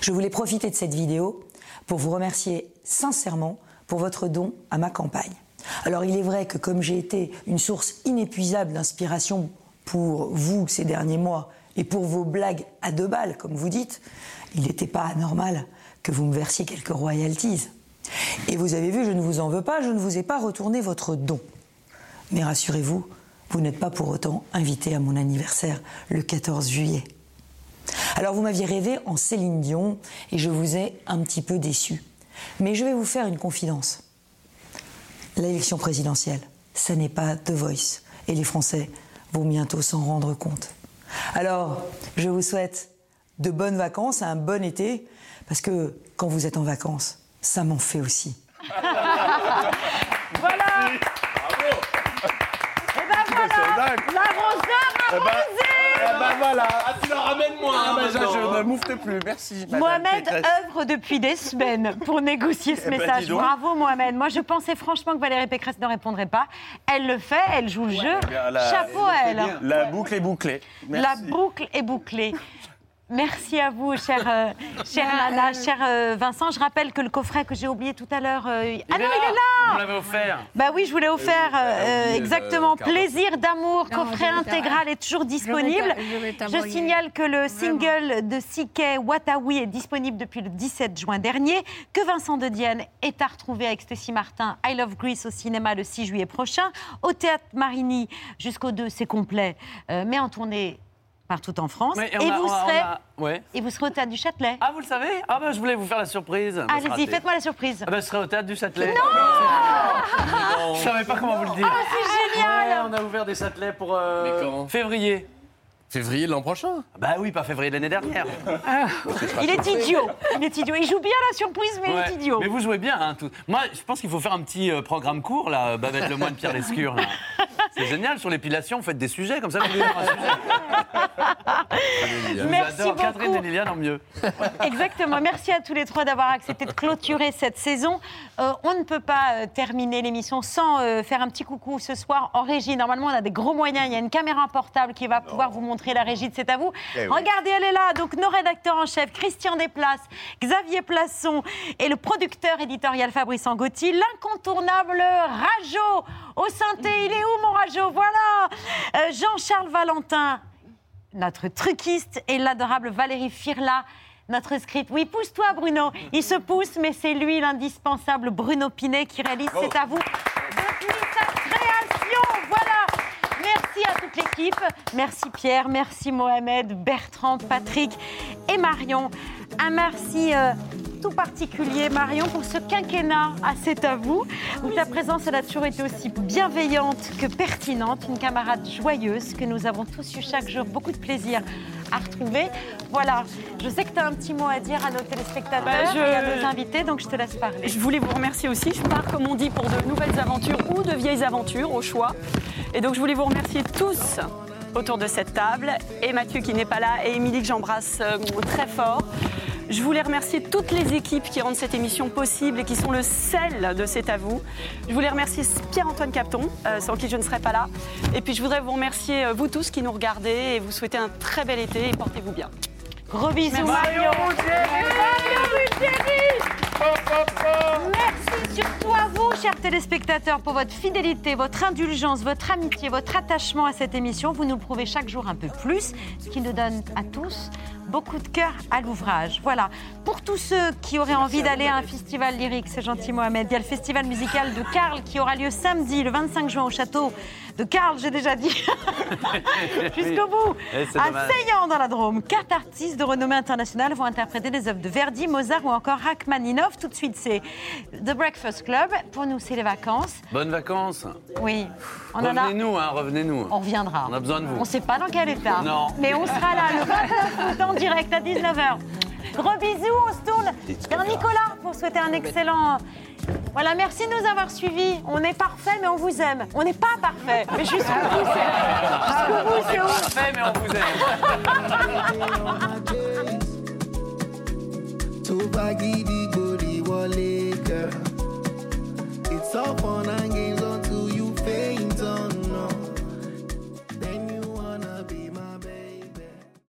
[SPEAKER 55] Je voulais profiter de cette vidéo pour vous remercier sincèrement pour votre don à ma campagne. Alors il est vrai que comme j'ai été une source inépuisable d'inspiration pour vous ces derniers mois et pour vos blagues à deux balles, comme vous dites, il n'était pas anormal que vous me versiez quelques royalties. Et vous avez vu, je ne vous en veux pas, je ne vous ai pas retourné votre don. Mais rassurez-vous, vous n'êtes pas pour autant invité à mon anniversaire le 14 juillet. Alors vous m'aviez rêvé en Céline Dion et je vous ai un petit peu déçu. Mais je vais vous faire une confidence. L'élection présidentielle, ça n'est pas The Voice et les Français vont bientôt s'en rendre compte. Alors, je vous souhaite de bonnes vacances, un bon été, parce que quand vous êtes en vacances, ça m'en fait aussi.
[SPEAKER 1] Voilà Et ben voilà L'arroseur arrosé
[SPEAKER 44] Ah bah voilà
[SPEAKER 53] Ah, tu la ramènes moi
[SPEAKER 44] Ah
[SPEAKER 53] hein,
[SPEAKER 44] bah
[SPEAKER 53] maintenant.
[SPEAKER 44] je ne moufte plus, merci.
[SPEAKER 1] Mohamed œuvre depuis des semaines pour négocier ce
[SPEAKER 44] Eh ben,
[SPEAKER 1] message. Bravo Mohamed. Moi je pensais franchement que Valérie Pécresse ne répondrait pas. Elle le fait, elle joue le jeu.
[SPEAKER 44] Eh bien, la-
[SPEAKER 1] Chapeau à elle.
[SPEAKER 44] La boucle est bouclée.
[SPEAKER 1] La boucle est bouclée. Merci à vous, cher, euh, cher Nana, cher euh, Vincent. Je rappelle que le coffret que j'ai oublié tout à l'heure. euh,
[SPEAKER 5] Il
[SPEAKER 1] ah
[SPEAKER 5] est
[SPEAKER 1] non,
[SPEAKER 5] là.
[SPEAKER 1] il est
[SPEAKER 5] Vous
[SPEAKER 1] là
[SPEAKER 5] l'avez offert.
[SPEAKER 1] Bah oui, je vous l'ai offert. euh,
[SPEAKER 5] oublié,
[SPEAKER 1] exactement.
[SPEAKER 5] euh.
[SPEAKER 1] Plaisir d'amour, coffret intégral est toujours disponible.
[SPEAKER 56] je
[SPEAKER 1] signale que le single de CK Watawi est disponible depuis le 17 juin dernier, que Vincent de Dienne est à retrouver avec Stécie Martin, I Love Greece au cinéma le 6 juillet prochain, au Théâtre Marigny jusqu'au 2, c'est complet, euh, mais en tournée partout en France. Et,
[SPEAKER 5] a-
[SPEAKER 1] vous
[SPEAKER 5] a-
[SPEAKER 1] serez,
[SPEAKER 5] a- ouais.
[SPEAKER 1] et vous serez au Théâtre du Châtelet.
[SPEAKER 5] Ah, vous le savez Ah, bah, je voulais vous faire la surprise. C'est
[SPEAKER 1] Allez-y, faites-moi la surprise.
[SPEAKER 5] Ah, bah, je serai au théâtre du Châtelet.
[SPEAKER 1] Non
[SPEAKER 5] Je savais pas comment vous le dire.
[SPEAKER 1] Oh, c'est génial
[SPEAKER 5] Ouais, on a ouvert des Châtelets pour euh, février.
[SPEAKER 53] Février l'an prochain
[SPEAKER 5] Bah oui, pas février de l'année dernière.
[SPEAKER 1] Il est idiot. Il est idiot. Il joue bien la surprise, mais il est idiot.
[SPEAKER 5] Mais vous jouez bien. Hein, tout. Moi, je pense qu'il faut faire un petit euh, programme court, là, Babette Lemoine, Pierre Lescure. là. C'est génial, sur l'épilation, vous faites des sujets comme ça. Vous un sujet.
[SPEAKER 1] Merci
[SPEAKER 5] adore. Catherine
[SPEAKER 1] beaucoup.
[SPEAKER 5] et Liliane en mieux.
[SPEAKER 1] Exactement. Merci à tous les trois d'avoir accepté de clôturer cette saison. Euh, on ne peut pas euh, terminer l'émission sans euh, faire un petit coucou ce soir en régie. Normalement, on a des gros moyens. Il y a une caméra portable qui va pouvoir vous montrer la régie de C'est à vous.
[SPEAKER 51] Eh oui.
[SPEAKER 1] Regardez, elle est là. Donc, nos rédacteurs en chef, Christian Desplaces, Xavier Plasson et le producteur éditorial Fabrice Angotti, l'incontournable Rajo au synthé. Il est où, mon Rajo? Voilà. Euh, Jean-Charles Valentin notre truquiste et l'adorable Valérie Firla, notre script. Oui, pousse-toi, Bruno. Il se pousse, mais c'est lui, l'indispensable Bruno Pinet, qui réalise
[SPEAKER 51] Oh.
[SPEAKER 1] C'est à vous depuis sa création. Voilà. Merci à toute l'équipe. Merci Pierre, merci Mohamed, Bertrand, Patrick et Marion. Un merci euh, tout particulier, Marion, pour ce quinquennat à C'est à vous, où ta présence elle a toujours été aussi bienveillante que pertinente, une camarade joyeuse que nous avons tous eu chaque jour beaucoup de plaisir à retrouver. Voilà, je sais que tu as un petit mot à dire à nos téléspectateurs
[SPEAKER 15] Bah, je-
[SPEAKER 1] et à nos invités, donc je te laisse parler.
[SPEAKER 15] Je voulais vous remercier aussi. Je pars, comme on dit, pour de nouvelles aventures ou de vieilles aventures, au choix. Et donc, je voulais vous remercier tous autour de cette table. Et Mathieu qui n'est pas là, et Émilie que j'embrasse euh, très fort. Je voulais remercier toutes les équipes qui rendent cette émission possible et qui sont le sel de C'est à vous. Je voulais remercier Pierre-Antoine Capton, euh, sans qui je ne serais pas là. Et puis je voudrais vous remercier, euh, vous tous qui nous regardez, et vous souhaiter un très bel été et portez-vous bien.
[SPEAKER 1] Gros bisous. Marion. Merci surtout à vous, chers téléspectateurs, pour votre fidélité, votre indulgence, votre amitié, votre attachement à cette émission. Vous nous le prouvez chaque jour un peu plus, ce qui nous donne à tous beaucoup de cœur à l'ouvrage. Voilà. Pour tous ceux qui auraient envie d'aller à un festival lyrique, c'est gentil Mohamed, il y a le festival musical de Karl qui aura lieu samedi, le 25 juin, au château de Karl, j'ai déjà dit. Jusqu'au bout.
[SPEAKER 5] Eh,
[SPEAKER 1] À. Seillan, dans la Drôme, quatre artistes de renommée internationale vont interpréter des œuvres de Verdi, Mozart ou encore Rachmaninoff. Tout de suite, c'est The Breakfast Club. Pour nous, c'est les vacances.
[SPEAKER 5] Bonnes vacances.
[SPEAKER 1] Oui, on a.
[SPEAKER 5] Revenez-nous, hein, revenez-nous.
[SPEAKER 1] On reviendra.
[SPEAKER 5] On a besoin de vous.
[SPEAKER 1] On ne sait pas dans quel état.
[SPEAKER 5] Non.
[SPEAKER 1] Mais on sera là le 29 août en direct à 19h. Gros bisous, on se tourne vers Nicolas pour souhaiter un excellent. Voilà, merci de nous avoir suivis. On est parfait, mais on vous aime. On n'est pas parfait, mais jusqu'au bout, c'est. Jusqu'au bout, c'est.
[SPEAKER 5] Parfait, mais on vous aime.
[SPEAKER 51] tó bá gidi gbòdì wọlé girl. It's all fun and games